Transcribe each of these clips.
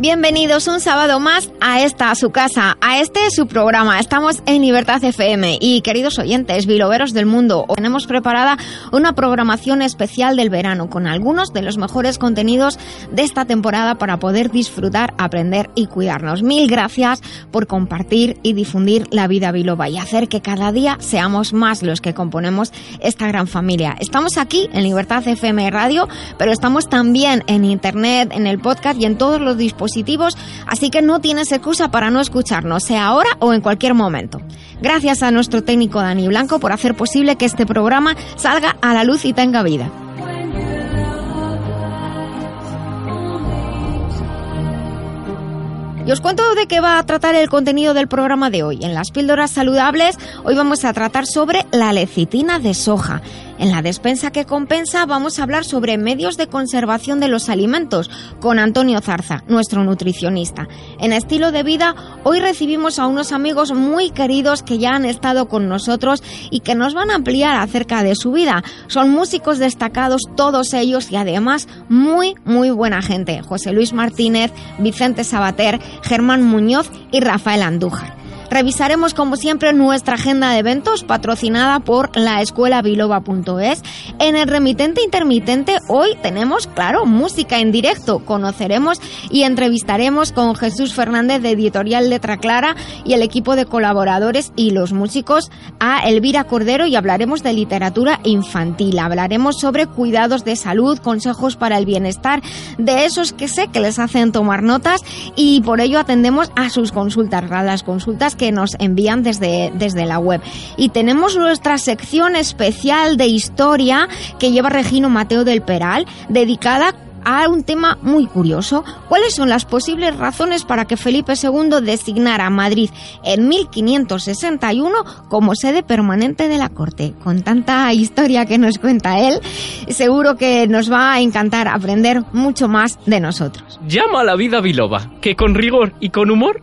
Bienvenidos un sábado más a esta su casa, a este su programa. Estamos en Libertad FM y queridos oyentes, biloveros del mundo, tenemos preparada una programación especial del verano con algunos de los mejores contenidos de esta temporada para poder disfrutar, aprender y cuidarnos. Mil gracias por compartir y difundir la vida biloba y hacer que cada día seamos más los que componemos esta gran familia. Estamos aquí en Libertad FM Radio, pero estamos también en internet, en el podcast y en todos los dispositivos así que no tienes excusa para no escucharnos, sea ahora o en cualquier momento. Gracias a nuestro técnico Dani Blanco por hacer posible que este programa salga a la luz y tenga vida. Y os cuento de qué va a tratar el contenido del programa de hoy. En las píldoras saludables, hoy vamos a tratar sobre la lecitina de soja. En la despensa que compensa vamos a hablar sobre medios de conservación de los alimentos con Antonio Zarza, nuestro nutricionista. En estilo de vida, hoy recibimos a unos amigos muy queridos que ya han estado con nosotros y que nos van a ampliar acerca de su vida. Son músicos destacados todos ellos y además muy, muy buena gente. José Luis Martínez, Vicente Sabater, Germán Muñoz y Rafael Andújar. Revisaremos como siempre nuestra agenda de eventos patrocinada por la escuela biloba.es. En el remitente intermitente hoy tenemos, claro, música en directo. Conoceremos y entrevistaremos con Jesús Fernández de Editorial Letra Clara y el equipo de colaboradores y los músicos a Elvira Cordero y hablaremos de literatura infantil. Hablaremos sobre cuidados de salud, consejos para el bienestar de esos que sé que les hacen tomar notas y por ello atendemos a sus consultas, las consultas que nos envían desde, desde la web. Y tenemos nuestra sección especial de historia que lleva Regino Mateo del Peral, dedicada a un tema muy curioso. ¿Cuáles son las posibles razones para que Felipe II designara a Madrid en 1561 como sede permanente de la corte? Con tanta historia que nos cuenta él, seguro que nos va a encantar aprender mucho más de nosotros. Llama a la vida biloba, que con rigor y con humor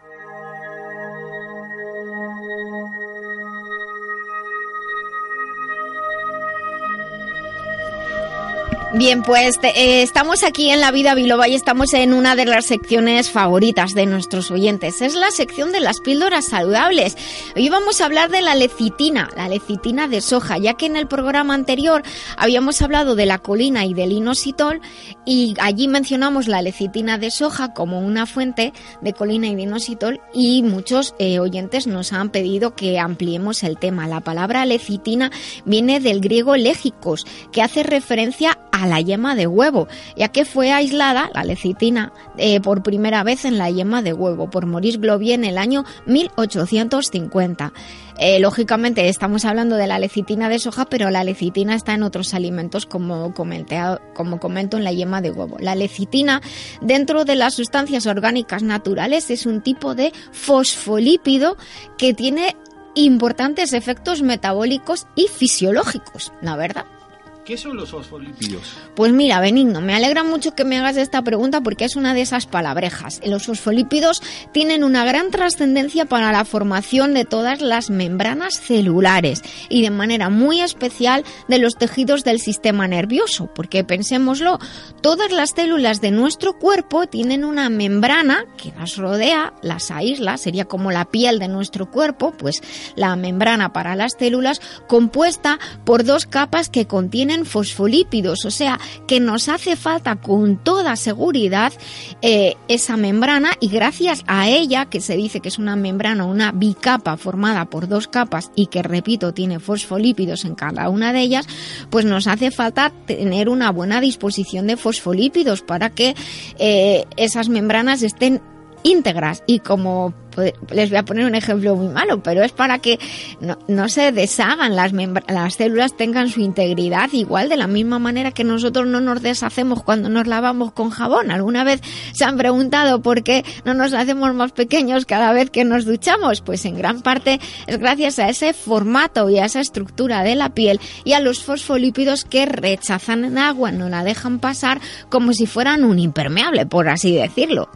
Bien, pues eh, estamos aquí en La Vida Biloba y estamos en una de las secciones favoritas de nuestros oyentes. Es la sección de las píldoras saludables. Hoy vamos a hablar de la lecitina, la lecitina de soja, ya que en el programa anterior habíamos hablado de la colina y del inositol y allí mencionamos la lecitina de soja como una fuente de colina y de inositol y muchos eh, oyentes nos han pedido que ampliemos el tema. La palabra lecitina viene del griego légicos, que hace referencia a la yema de huevo, ya que fue aislada la lecitina eh, por primera vez en la yema de huevo por Maurice Globier en el año 1850. Eh, lógicamente estamos hablando de la lecitina de soja, pero la lecitina está en otros alimentos como, como comento en la yema de huevo. La lecitina dentro de las sustancias orgánicas naturales es un tipo de fosfolípido que tiene importantes efectos metabólicos y fisiológicos, la verdad. ¿Qué son los fosfolípidos? Pues mira, Benigno, me alegra mucho que me hagas esta pregunta porque es una de esas palabrejas. Los fosfolípidos tienen una gran trascendencia para la formación de todas las membranas celulares y de manera muy especial de los tejidos del sistema nervioso, porque pensémoslo, todas las células de nuestro cuerpo tienen una membrana que las rodea, las aísla, sería como la piel de nuestro cuerpo, pues la membrana para las células compuesta por dos capas que contienen fosfolípidos, o sea que nos hace falta con toda seguridad eh, esa membrana y gracias a ella, que se dice que es una membrana, una bicapa formada por dos capas y que repito tiene fosfolípidos en cada una de ellas, pues nos hace falta tener una buena disposición de fosfolípidos para que eh, esas membranas estén íntegras y como les voy a poner un ejemplo muy malo, pero es para que no, se deshagan las, las células, tengan su integridad igual de la misma manera que nosotros no nos deshacemos cuando nos lavamos con jabón. ¿Alguna vez se han preguntado por qué no nos hacemos más pequeños cada vez que nos duchamos? Pues en gran parte es gracias a ese formato y a esa estructura de la piel y a los fosfolípidos que rechazan el agua, no la dejan pasar como si fueran un impermeable, por así decirlo.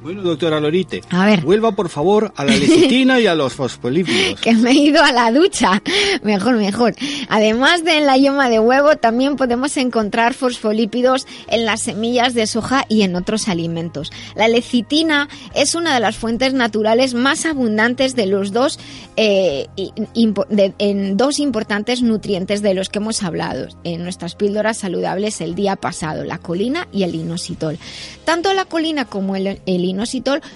Bueno, doctora Lorite, a ver. vuelva por favor a la lecitina y a los fosfolípidos. que me he ido a la ducha. Mejor, mejor. Además de en la yema de huevo, también podemos encontrar fosfolípidos en las semillas de soja y en otros alimentos. La lecitina es una de las fuentes naturales más abundantes de los dos, eh, en dos importantes nutrientes de los que hemos hablado en nuestras píldoras saludables el día pasado, la colina y el inositol. Tanto la colina como el, el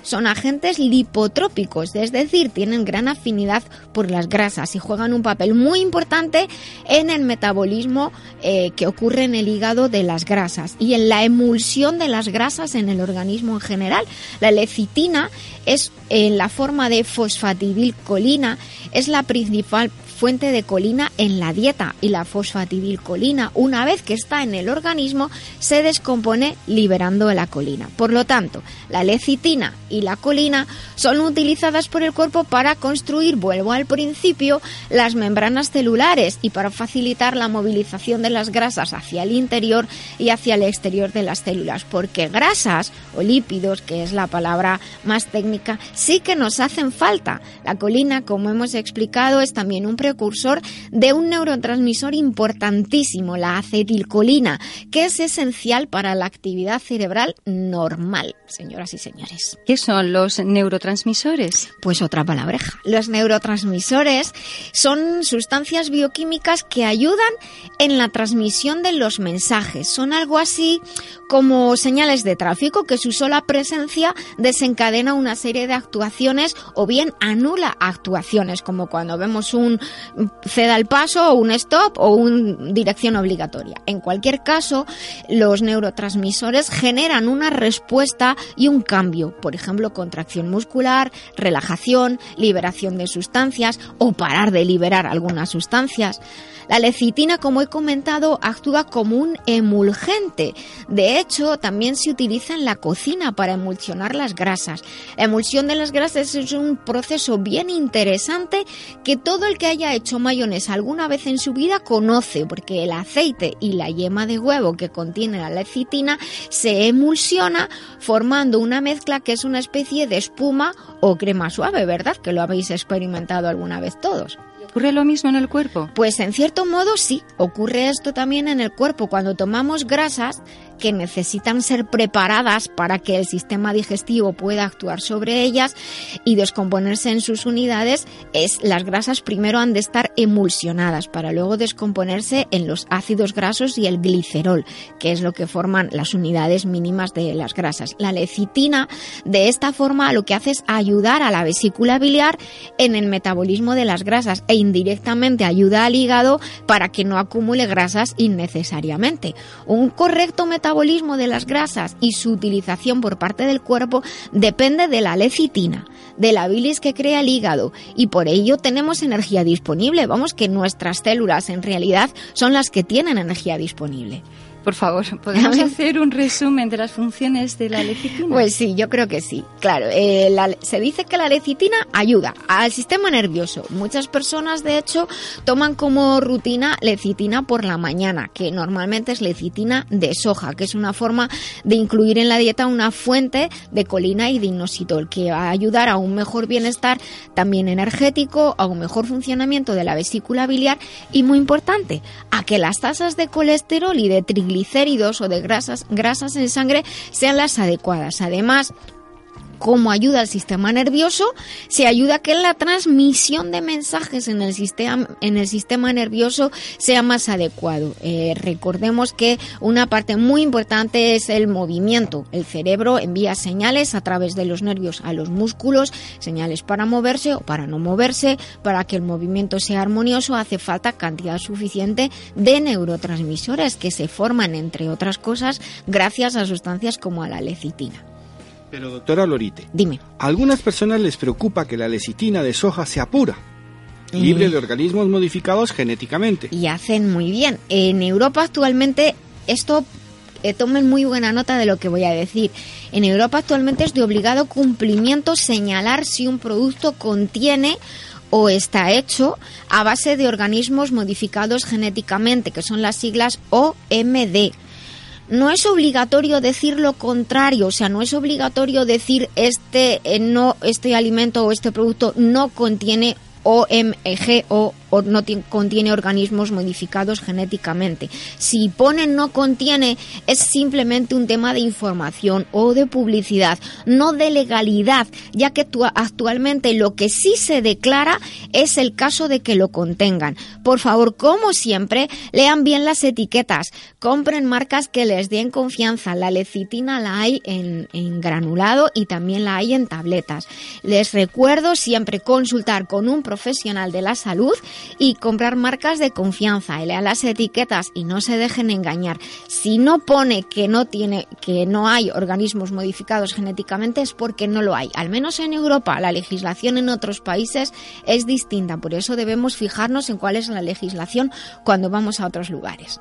son agentes lipotrópicos, es decir, tienen gran afinidad por las grasas y juegan un papel muy importante en el metabolismo eh, que ocurre en el hígado de las grasas y en la emulsión de las grasas en el organismo en general. La lecitina es en la forma de fosfatidilcolina, es la principal fuente de colina en la dieta y la fosfatidilcolina, una vez que está en el organismo, se descompone liberando la colina. Por lo tanto, la lecitina y la colina son utilizadas por el cuerpo para construir, vuelvo al principio, las membranas celulares y para facilitar la movilización de las grasas hacia el interior y hacia el exterior de las células, porque grasas o lípidos, que es la palabra más técnica, sí que nos hacen falta. La colina, como hemos explicado, es también un precursor de un neurotransmisor importantísimo, la acetilcolina, que es esencial para la actividad cerebral normal, señoras y señores. ¿Qué son los neurotransmisores? Pues otra palabreja. Los neurotransmisores son sustancias bioquímicas que ayudan en la transmisión de los mensajes. Son algo así como señales de tráfico que su sola presencia desencadena una serie de actuaciones o bien anula actuaciones, como cuando vemos un ceda el paso o un stop o una dirección obligatoria. En cualquier caso, los neurotransmisores generan una respuesta y un cambio, por ejemplo, contracción muscular, relajación, liberación de sustancias o parar de liberar algunas sustancias. La lecitina, como he comentado, actúa como un emulgente. De hecho, también se utiliza en la cocina para emulsionar las grasas. La emulsión de las grasas es un proceso bien interesante que todo el que haya hecho mayonesa alguna vez en su vida conoce, porque el aceite y la yema de huevo que contiene la lecitina se emulsiona formando una mezcla que es una especie de espuma o crema suave, ¿verdad? Que lo habéis experimentado alguna vez todos. ¿Ocurre lo mismo en el cuerpo? Pues en cierto modo sí, ocurre esto también en el cuerpo. Cuando tomamos grasas, que necesitan ser preparadas para que el sistema digestivo pueda actuar sobre ellas y descomponerse en sus unidades, es las grasas primero han de estar emulsionadas para luego descomponerse en los ácidos grasos y el glicerol, que es lo que forman las unidades mínimas de las grasas. La lecitina de esta forma lo que hace es ayudar a la vesícula biliar en el metabolismo de las grasas e indirectamente ayuda al hígado para que no acumule grasas innecesariamente. Un correcto metabolismo metabolismo de las grasas y su utilización por parte del cuerpo depende de la lecitina, de la bilis que crea el hígado y por ello tenemos energía disponible. Vamos que nuestras células en realidad son las que tienen energía disponible. Por favor, ¿podemos hacer un resumen de las funciones de la lecitina? Pues sí, yo creo que sí. Claro, eh, se dice que la lecitina ayuda al sistema nervioso. Muchas personas, de hecho, toman como rutina lecitina por la mañana, que normalmente es lecitina de soja, que es una forma de incluir en la dieta una fuente de colina y de inositol, que va a ayudar a un mejor bienestar también energético, a un mejor funcionamiento de la vesícula biliar y, muy importante, a que las tasas de colesterol y de triglicéridos triglicéridos o de grasas, grasas en sangre sean las adecuadas. Además, como ayuda al sistema nervioso, se ayuda a que la transmisión de mensajes en el sistema, en el sistema nervioso sea más adecuado. Eh, recordemos que una parte muy importante es el movimiento. El cerebro envía señales a través de los nervios a los músculos, señales para moverse o para no moverse. Para que el movimiento sea armonioso hace falta cantidad suficiente de neurotransmisores que se forman, entre otras cosas, gracias a sustancias como a la lecitina. Pero doctora Lorite, Dime. a algunas personas les preocupa que la lecitina de soja sea pura, libre de organismos modificados genéticamente. Y hacen muy bien. En Europa actualmente esto eh, tomen muy buena nota de lo que voy a decir. En Europa actualmente es de obligado cumplimiento señalar si un producto contiene o está hecho a base de organismos modificados genéticamente, que son las siglas OMD. No es obligatorio decir lo contrario, o sea, no es obligatorio decir este eh, no este alimento o este producto no contiene OMG o, o no ti- contiene organismos modificados genéticamente. Si ponen no contiene es simplemente un tema de información o de publicidad, no de legalidad, ya que tu- actualmente lo que sí se declara es el caso de que lo contengan. Por favor, como siempre, lean bien las etiquetas, compren marcas que les den confianza. La lecitina la hay en, en granulado y también la hay en tabletas. Les recuerdo siempre consultar con un profesional de la salud y comprar marcas de confianza. Y lean las etiquetas y no se dejen engañar. Si no pone que no tiene, que no hay organismos modificados genéticamente es porque no lo hay. Al menos en Europa, la legislación en otros países es distinta. Por eso debemos fijarnos en cuál es la legislación cuando vamos a otros lugares.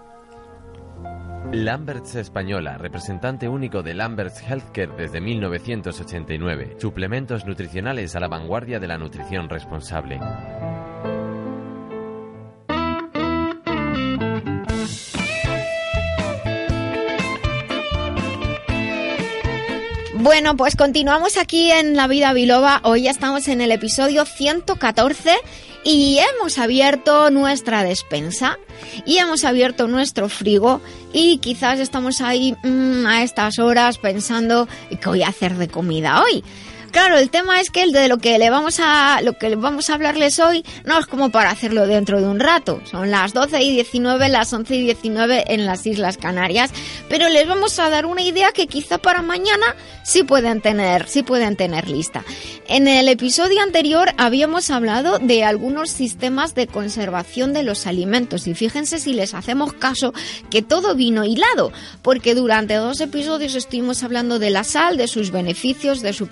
Lamberts Española, representante único de Lamberts Healthcare desde 1989. Suplementos nutricionales a la vanguardia de la nutrición responsable. Bueno, pues continuamos aquí en La Vida Biloba. Hoy ya estamos en el episodio 114 y hemos abierto nuestra despensa y hemos abierto nuestro frigo y quizás estamos ahí mm, a estas horas pensando qué voy a hacer de comida hoy. Claro, el tema es que el de lo que le vamos a lo que vamos a hablarles hoy no es como para hacerlo dentro de un rato. Son las 12 y 19, las 11 y 19 en las Islas Canarias, pero les vamos a dar una idea que quizá para mañana sí pueden tener, sí pueden tener lista. En el episodio anterior habíamos hablado de algunos sistemas de conservación de los alimentos y fíjense si les hacemos caso que todo vino hilado, porque durante dos episodios estuvimos hablando de la sal, de sus beneficios, de sus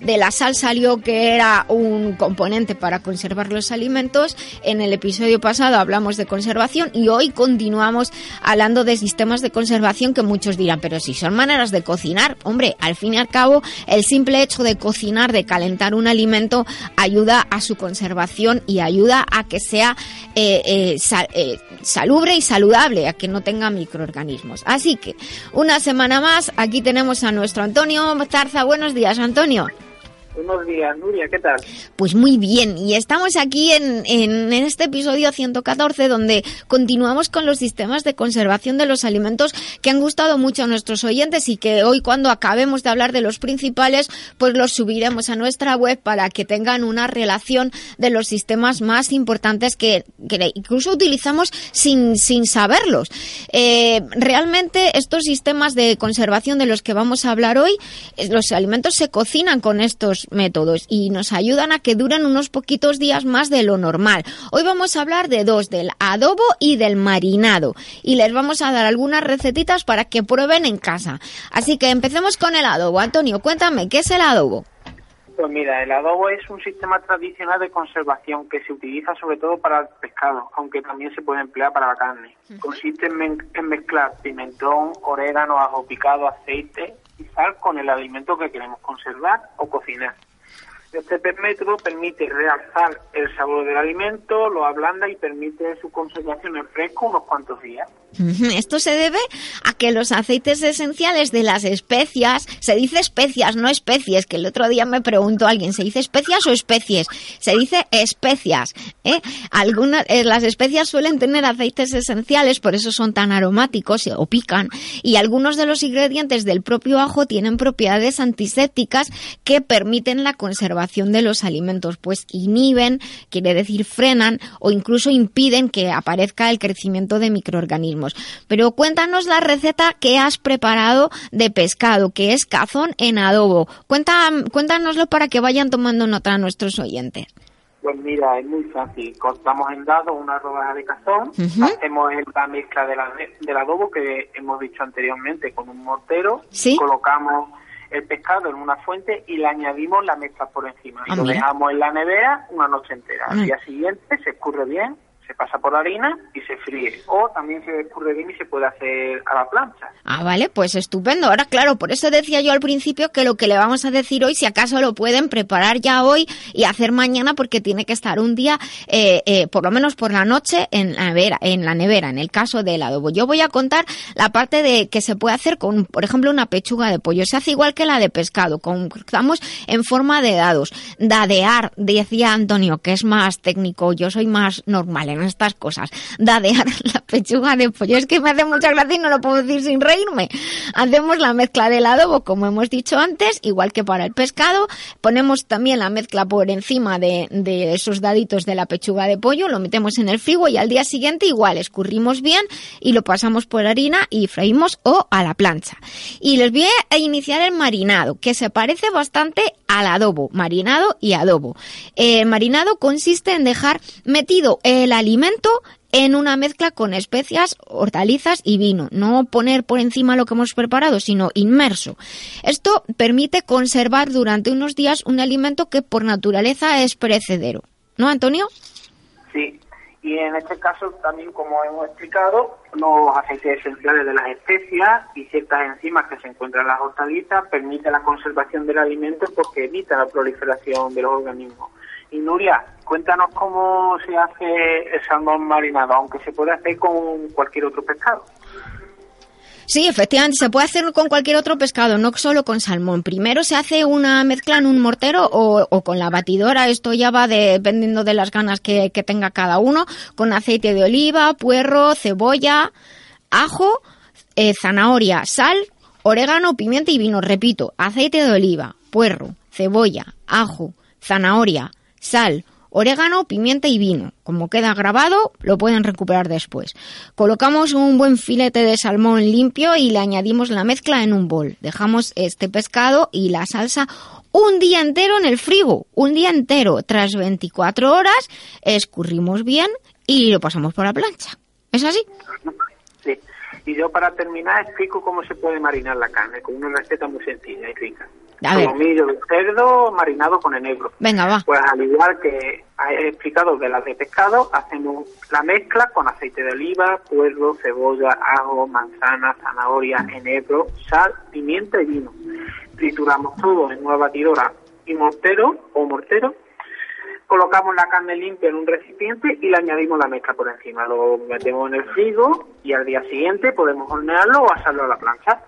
de la sal salió que era un componente para conservar los alimentos. En el episodio pasado hablamos de conservación y hoy continuamos hablando de sistemas de conservación que muchos dirán, pero si son maneras de cocinar, hombre, al fin y al cabo, el simple hecho de cocinar, de calentar un alimento, ayuda a su conservación y ayuda a que sea eh, eh, eh, salubre y saludable, a que no tenga microorganismos. Así que, una semana más, aquí tenemos a nuestro Antonio Zarza. Buenos días, Antonio. Antonio. Buenos días, Nuria, ¿qué tal? Pues muy bien, y estamos aquí en, en, este episodio 114 donde continuamos con los sistemas de conservación de los alimentos que han gustado mucho a nuestros oyentes y que hoy cuando acabemos de hablar de los principales pues los subiremos a nuestra web para que tengan una relación de los sistemas más importantes que, que incluso utilizamos sin, sin saberlos. Eh, realmente estos sistemas de conservación de los que vamos a hablar hoy, los alimentos se cocinan con estos métodos y nos ayudan a que duren unos poquitos días más de lo normal. Hoy vamos a hablar de dos, del adobo y del marinado. Y les vamos a dar algunas recetitas para que prueben en casa. Así que empecemos con el adobo. Antonio, cuéntame, ¿qué es el adobo? Pues mira, el adobo es un sistema tradicional de conservación que se utiliza sobre todo para el pescado, aunque también se puede emplear para la carne. Consiste en, en mezclar pimentón, orégano, ajo picado, aceite con el alimento que queremos conservar o cocinar. Este método permite realzar el sabor del alimento, lo ablanda y permite su conservación en fresco unos cuantos días. Esto se debe a que los aceites esenciales de las especias, se dice especias, no especies, que el otro día me preguntó alguien, ¿se dice especias o especies? Se dice especias. ¿eh? Algunas, eh, las especias suelen tener aceites esenciales, por eso son tan aromáticos o pican, y algunos de los ingredientes del propio ajo tienen propiedades antisépticas que permiten la conservación de los alimentos, pues inhiben, quiere decir frenan o incluso impiden que aparezca el crecimiento de microorganismos. Pero cuéntanos la receta que has preparado de pescado, que es cazón en adobo. Cuenta, cuéntanoslo para que vayan tomando nota a nuestros oyentes. Pues mira, es muy fácil. Cortamos en dados una rodaja de cazón, uh -huh. hacemos la mezcla de la, del adobo que hemos dicho anteriormente con un mortero, ¿Sí? colocamos el pescado en una fuente y le añadimos la mezcla por encima. Ah, y lo dejamos en la nevera una noche entera. Mm. Al día siguiente se escurre bien, pasa por la harina y se fríe. O también se escurre bien y se puede hacer a la plancha. Ah, vale, pues estupendo. Ahora, claro, por eso decía yo al principio que lo que le vamos a decir hoy, si acaso lo pueden preparar ya hoy y hacer mañana, porque tiene que estar un día, eh, eh, por lo menos por la noche, en la nevera, en la nevera, en el caso del adobo. Yo voy a contar la parte de que se puede hacer con, por ejemplo, una pechuga de pollo. Se hace igual que la de pescado, cortamos en forma de dados. Dadear, decía Antonio, que es más técnico, yo soy más normal en estas cosas. Dadear la pechuga de pollo. Es que me hace mucha gracia y no lo puedo decir sin reírme. Hacemos la mezcla del adobo, como hemos dicho antes, igual que para el pescado. Ponemos también la mezcla por encima de, de esos daditos de la pechuga de pollo, lo metemos en el frigo y al día siguiente igual escurrimos bien y lo pasamos por harina y freímos o a la plancha. Y les voy a iniciar el marinado, que se parece bastante al adobo, marinado y adobo. El marinado consiste en dejar metido el alimento en una mezcla con especias, hortalizas y vino. No poner por encima lo que hemos preparado, sino inmerso. Esto permite conservar durante unos días un alimento que por naturaleza es perecedero. ¿No, Antonio? Sí, y en este caso también, como hemos explicado, los aceites esenciales de las especias y ciertas enzimas que se encuentran en las hortalizas permiten la conservación del alimento porque evita la proliferación de los organismos. Y Nuria, cuéntanos cómo se hace el salmón marinado, aunque se puede hacer con cualquier otro pescado. Sí, efectivamente, se puede hacer con cualquier otro pescado, no solo con salmón. Primero se hace una mezcla en un mortero o, o con la batidora, esto ya va dependiendo de las ganas que, que tenga cada uno, con aceite de oliva, puerro, cebolla, ajo, eh, zanahoria, sal, orégano, pimienta y vino. Repito, aceite de oliva, puerro, cebolla, ajo, zanahoria, sal, orégano, pimienta y vino. Como queda grabado, lo pueden recuperar después. Colocamos un buen filete de salmón limpio y le añadimos la mezcla en un bol. Dejamos este pescado y la salsa un día entero en el frigo, un día entero. Tras 24 horas, escurrimos bien y lo pasamos por la plancha. ¿Es así? Sí. Y yo para terminar explico cómo se puede marinar la carne, con una receta muy sencilla y rica. A ver. Solomillo de cerdo marinado con enebro. Venga, va. Pues al igual que he explicado de las de pescado, hacemos la mezcla con aceite de oliva, puerro, cebolla, ajo, manzana, zanahoria, enebro, sal, pimienta y vino. Trituramos todo en una batidora y mortero o mortero. Colocamos la carne limpia en un recipiente y le añadimos la mezcla por encima. Lo metemos en el frigo y al día siguiente podemos hornearlo o asarlo a la plancha.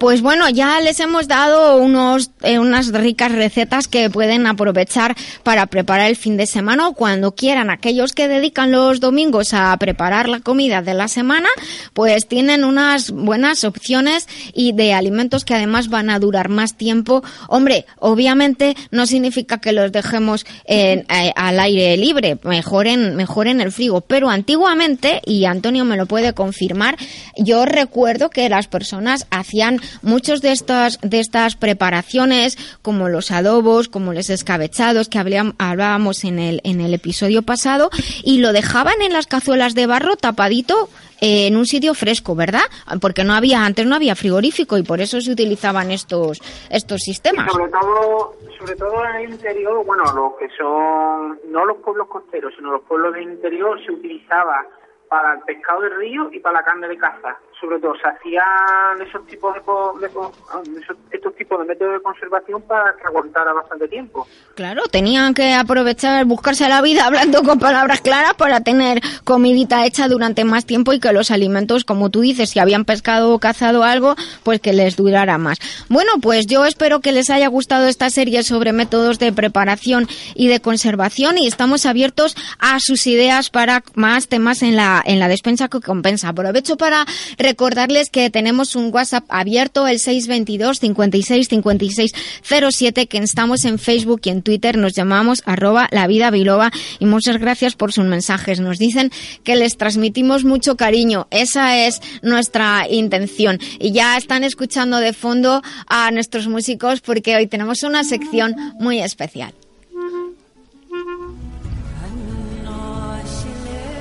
Pues bueno, ya les hemos dado unos, eh, unas ricas recetas que pueden aprovechar para preparar el fin de semana o cuando quieran. Aquellos que dedican los domingos a preparar la comida de la semana, pues tienen unas buenas opciones y de alimentos que además van a durar más tiempo. Hombre, obviamente no significa que los dejemos eh, al aire libre, mejor en, mejor en el frigo. Pero antiguamente, y Antonio me lo puede confirmar, yo recuerdo que las personas hacían muchos de estas, de estas preparaciones, como los adobos, como los escabechados que hablábamos- en el, en el episodio pasado, y lo dejaban en las cazuelas de barro tapadito eh, en un sitio fresco, ¿verdad? Porque no había, antes no había frigorífico y por eso se utilizaban estos, estos sistemas. Sobre todo, sobre todo en el interior, bueno, lo que son, no los pueblos costeros, sino los pueblos del interior, se utilizaba para el pescado de río y para la carne de caza. Sobre todo, se hacían esos tipos de, estos tipos de métodos de conservación para que aguantara bastante tiempo. Claro, tenían que aprovechar, buscarse la vida hablando con palabras claras para tener comidita hecha durante más tiempo y que los alimentos, como tú dices, si habían pescado o cazado algo, pues que les durara más. Bueno, pues yo espero que les haya gustado esta serie sobre métodos de preparación y de conservación y estamos abiertos a sus ideas para más temas en la, en la despensa que compensa. Aprovecho para recordarles que tenemos un WhatsApp abierto, el 622 56 56 07, que estamos en Facebook y en Twitter, nos llamamos arroba la vida biloba y muchas gracias por sus mensajes. Nos dicen que les transmitimos mucho cariño, esa es nuestra intención. Y ya están escuchando de fondo a nuestros músicos porque hoy tenemos una sección muy especial.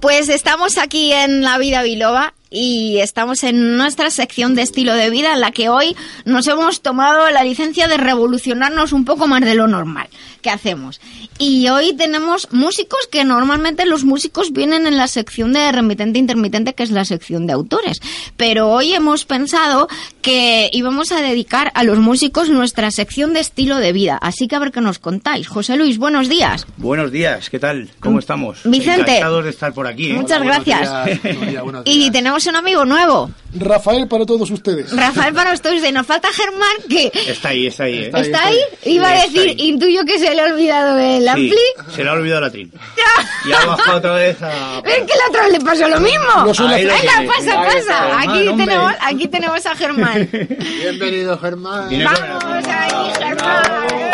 Pues estamos aquí en La Vida Biloba y estamos en nuestra sección de estilo de vida en la que hoy nos hemos tomado la licencia de revolucionarnos un poco más de lo normal que hacemos. Y hoy tenemos músicos que normalmente los músicos vienen en la sección de remitente intermitente, que es la sección de autores. Pero hoy hemos pensado que íbamos a dedicar a los músicos nuestra sección de estilo de vida. Así que a ver qué nos contáis. José Luis, buenos días. Buenos días, ¿qué tal? ¿Cómo estamos? Vicente. Encantados de estar por aquí. ¿eh? Muchas gracias. Y tenemos un amigo nuevo. Rafael para todos ustedes. Rafael para ustedes. Y nos falta Germán, que... Está ahí, está ahí. ¿eh? ¿Está, ahí? Iba a decir, intuyo que se le ha olvidado el Sí, ampli. se le ha olvidado la tril. Y ha bajado otra vez a... Es que la otra vez le pasó lo mismo. Ahí lo Venga, pasa, Ahí pasa. está, Aquí Germán, tenemos, aquí tenemos a Germán. Bienvenido, Germán. Vamos ahí, Germán.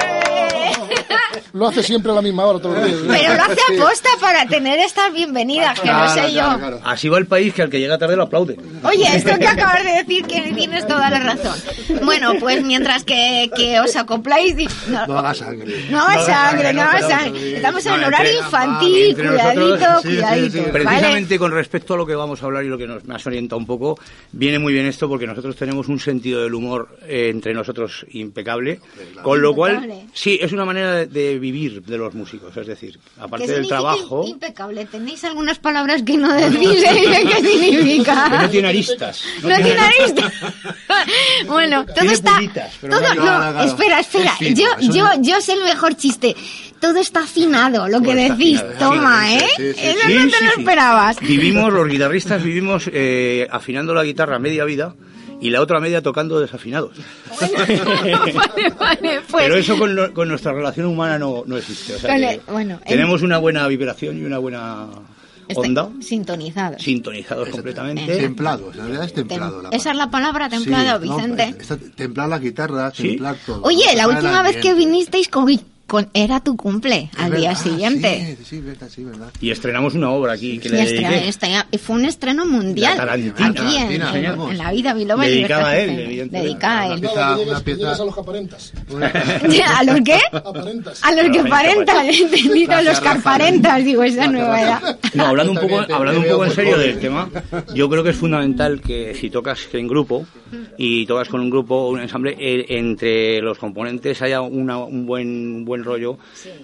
Lo hace siempre a la misma hora todos los días. Pero lo hace aposta para tener estas bienvenidas, que no sé yo. Así va el país que al que llega tarde lo aplaude. Oye, esto que acabas de decir que tienes toda la razón. Bueno, pues mientras que, que os acopláis... No, No hagas sangre. no hagas sangre, no hagas sangre. Estamos en horario infantil, cuidadito, nosotros, cuidadito. Precisamente con respecto a lo que vamos a hablar y lo que nos, me has orientado un poco, viene muy bien esto porque nosotros tenemos un sentido del humor eh, entre nosotros impecable, con lo cual, sí, es una manera de, de vivir de los músicos, es decir, aparte ¿Qué del trabajo, Impecable. ¿Tenéis algunas palabras que no decís? ¿eh? ¿Qué significa? que no tiene aristas. No tiene aristas. bueno, todo Tiene está. pulitas, todo, no- no, espera, espera. Es fino, yo, eso yo, no- yo sé el mejor chiste. Todo está afinado, lo que decís. afinado, Toma, sí, ¿eh? sí, sí. Eso no te lo esperabas. Vivimos, los guitarristas vivimos eh, afinando la guitarra media vida y la otra media tocando desafinados. vale, vale, pues. Pero eso con, lo- con nuestra relación humana no, no existe. o sea Vale, bueno, en- tenemos una buena vibración y una buena onda, Sintonizado. sintonizados completamente. Templado, en realidad es templado. la Esa es la palabra templado, Sí, no, Vicente. está- templar la guitarra, templar todo. Oye, la última vez que vinisteis con, con- era tu cumple Es al día verdad, siguiente. Sí, sí, verdad, sí, verdad. Y estrenamos una obra aquí que Sí, le estre- dediqué. estre- fue un estreno mundial La Tarantina. aquí en, Tarantina, en- vamos. en la vida Biloba y Dedicada a él, evidentemente. Dedicada a él. Una pieza- a los que aparentas. ¿A los qué? Aparentas. A los que he entendido, a los aparentan, digo, esa nueva edad. No, hablando un poco, hablando un poco en serio del tema, yo creo que es fundamental que si tocas en grupo y tocas con un grupo o un ensamble, eh, entre los componentes haya una- un buen un buen rollo,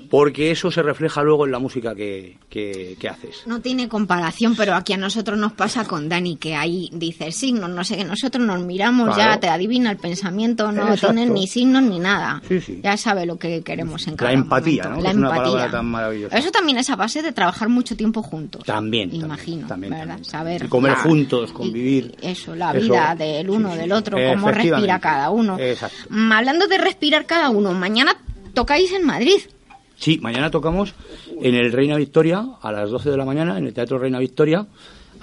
porque eso se refleja luego en la música que, que- que haces. No tiene comparación, pero aquí a nosotros nos pasa con Dani, que ahí dice signos, no sé qué, nosotros nos miramos, Claro. ya te adivina el pensamiento, no Exacto. tienen ni signos ni nada. Sí, sí. Ya sabe lo que queremos en cada La empatía, momento. ¿no? La una empatía. palabra tan maravillosa. Eso también es a base de trabajar mucho tiempo juntos. También, Imagino, también, ¿verdad? también. Saber Y comer la- juntos, convivir. Eso, la Eso- vida del uno, sí, sí. del otro, cómo respira cada uno. Exacto. Mm, Hablando de respirar cada uno, mañana tocáis en Madrid. Sí, mañana tocamos en el Reina Victoria a las 12 de la mañana, en el Teatro Reina Victoria,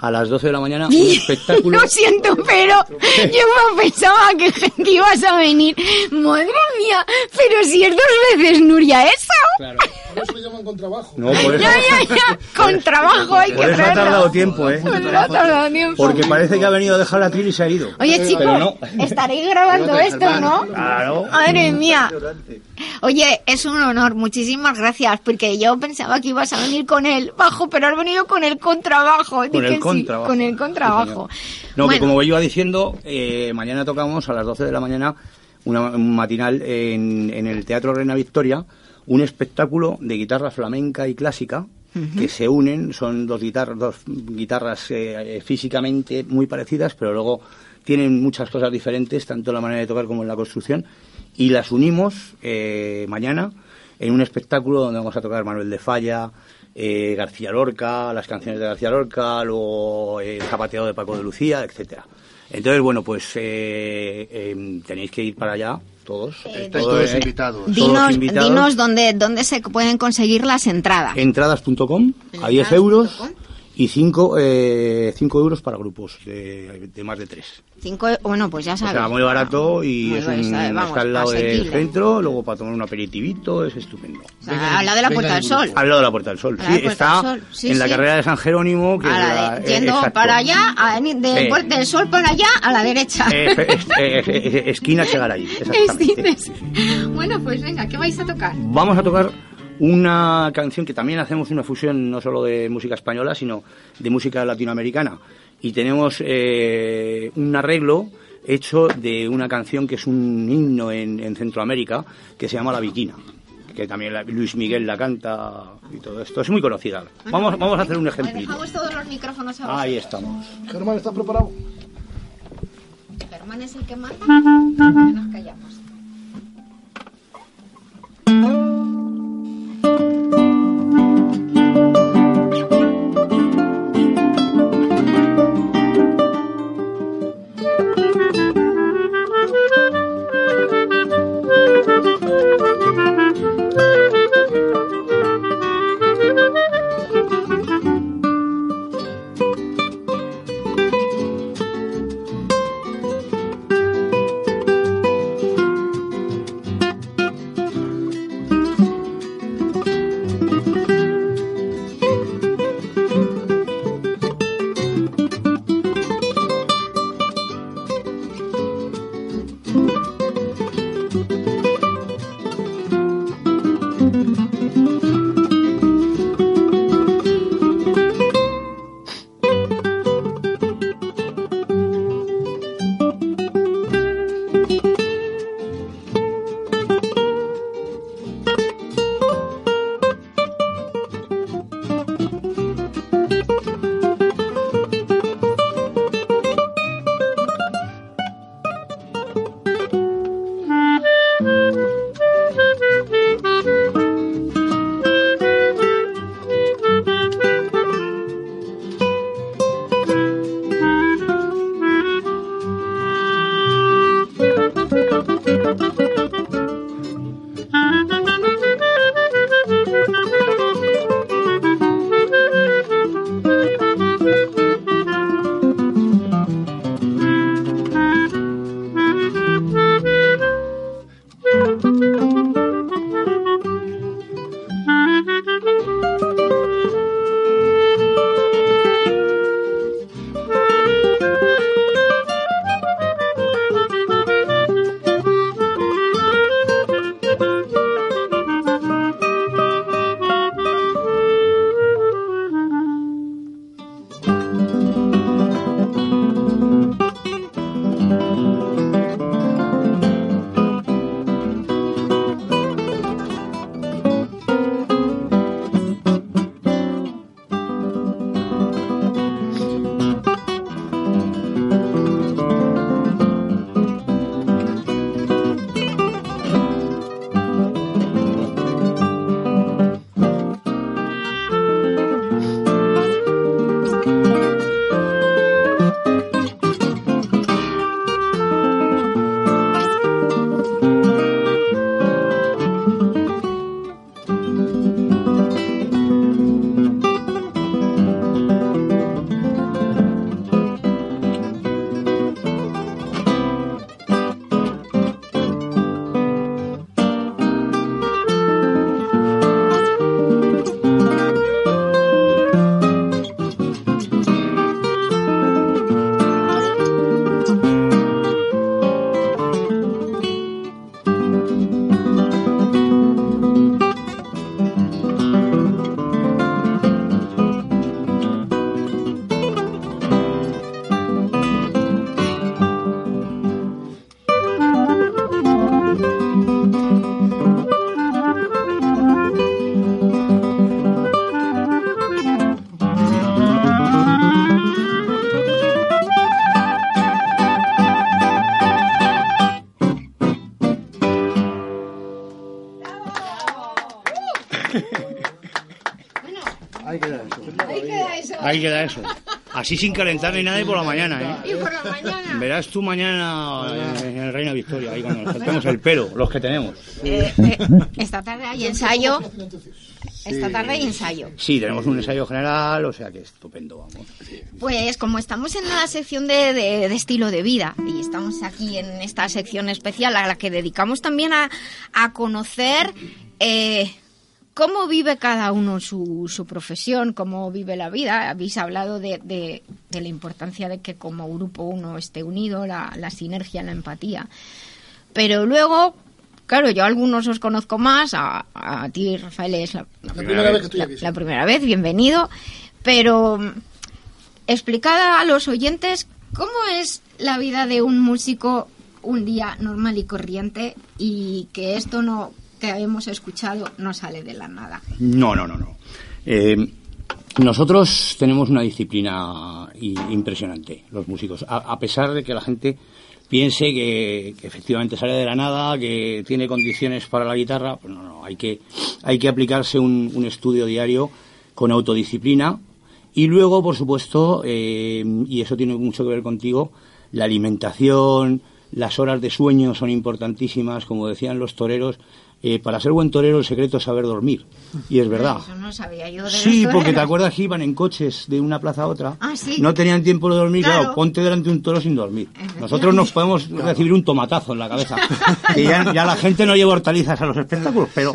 a las 12 de la mañana, un espectáculo. Lo siento, pero yo me pensaba que, que ibas a venir. Madre mía, pero si es dos veces Nuria eso. Claro. Por eso le llaman contrabajo. No, por eso, Ya, ya, ya. Con trabajo hay que por eso ha tardado tiempo, ¿eh? Por eso ha tardado tiempo. Porque parece que ha venido a dejar la tele y se ha ido. Oye, chicos, no. estaréis grabando esto, ¿no? Claro. Madre mía. Oye, es un honor, muchísimas gracias, porque yo pensaba que ibas a venir con el bajo, pero has venido con el contrabajo. Con el sí, contrabajo. con el contrabajo. No, que como iba diciendo, eh, mañana tocamos a las 12 de la mañana una, un matinal en, en el Teatro Reina Victoria, un espectáculo de guitarra flamenca y clásica que se unen, son dos guitarras, dos guitarras eh, eh, físicamente muy parecidas, pero luego tienen muchas cosas diferentes, tanto en la manera de tocar como en la construcción, y las unimos eh, mañana en un espectáculo donde vamos a tocar Manuel de Falla, eh, García Lorca, las canciones de García Lorca, luego eh, el zapateado de Paco de Lucía, etcétera. Entonces, bueno, pues eh, eh, tenéis que ir para allá, todos. Estáis Todos, todos eh, invitados. todos Dinos, invitados. dinos dónde, dónde se pueden conseguir las entradas. Entradas.com, a 10 euros y 5 eh, cinco euros para grupos de, de más de 3. Cinco, bueno, pues ya O sabes. sea, muy barato y Muy es un, está- vamos, está al lado del centro, luego para tomar un aperitivito, es estupendo. O sea, al lado de la Puerta del Sol. Al lado de la Puerta del Sol. La Sí, Puerta está del Sol, sí, en la sí. carrera de San Jerónimo. Que la la- de- eh, yendo exacto. para allá, a- de Sí. Puerta del Sol para allá, a la derecha. Eh, eh, eh, eh, eh, esquina Chegaray, exactamente. Bueno, pues venga, ¿qué vais a tocar? Vamos a tocar una canción que también hacemos una fusión no solo de música española, sino de música latinoamericana. Y tenemos eh, un arreglo hecho de una canción que es un himno en, en Centroamérica, que se llama La Viquina, que también la- Luis Miguel la canta y todo esto. Es muy conocida. Vamos, vamos a hacer un ejemplito. dejamos todos los micrófonos a Ahí estamos. Germán, ¿estás preparado? Germán es el que manda. Nos callamos. Ahí queda eso. Así sin calentar ni nada y por la mañana, ¿eh? Y por la mañana. Verás tú mañana en el Reina Victoria, ahí cuando nos cortemos el pelo, los que tenemos. Eh, eh, esta tarde hay ensayo. Esta tarde hay ensayo. Sí, tenemos un ensayo general, o sea que estupendo, vamos. Pues como estamos en la sección de, de- de estilo de vida y estamos aquí en esta sección especial a la que dedicamos también a, a conocer eh, cómo vive cada uno su, su profesión, cómo vive la vida. Habéis hablado de, de- de la importancia de que como grupo uno esté unido, la, la sinergia, la empatía. Pero luego, claro, yo a algunos os conozco más, a, a ti Rafael es la, La primera vez que estoy la- la primera vez, bienvenido. Pero mm, explicad a los oyentes cómo es la vida de un músico un día normal y corriente y que esto no que hemos escuchado no sale de la nada. No, no, no, no. Eh, nosotros tenemos una disciplina impresionante, los músicos, a, pesar de que la gente piense que, efectivamente sale de la nada, que tiene condiciones para la guitarra, pues no, no, hay que, hay que aplicarse un, un estudio diario con autodisciplina y luego, por supuesto, eh, y eso tiene mucho que ver contigo, la alimentación, las horas de sueño son importantísimas, como decían los toreros. Eh, para ser buen torero el secreto es saber dormir. Y es verdad. Eso no sabía yo de Sí, los porque te acuerdas que iban en coches de una plaza a otra. Ah, sí. No tenían tiempo de dormir, claro. Claro. ponte delante de un toro sin dormir. Nosotros nos podemos recibir un tomatazo en la cabeza. Que ya, ya la gente no lleva hortalizas a los espectáculos, pero,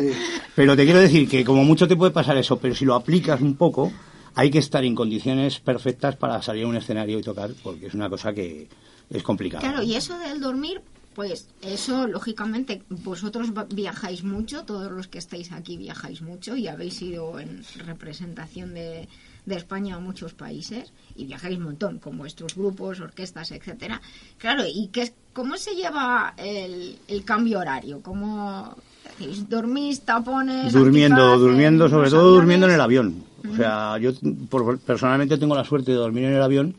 pero te quiero decir que como mucho te puede pasar eso, pero si lo aplicas un poco, hay que estar en condiciones perfectas para salir a un escenario y tocar, porque es una cosa que es complicada. Claro, y eso del dormir, pues eso, lógicamente, vosotros viajáis mucho, todos los que estáis aquí viajáis mucho y habéis ido en representación de, de España a muchos países y viajáis un montón con vuestros grupos, orquestas, etcétera. Claro, ¿y qué, es- cómo se lleva el, el cambio horario? ¿Cómo hacéis? dormís, tapones? Durmiendo, durmiendo, en sobre todo aviones? durmiendo en el avión. O sea, yo por- personalmente tengo la suerte de dormir en el avión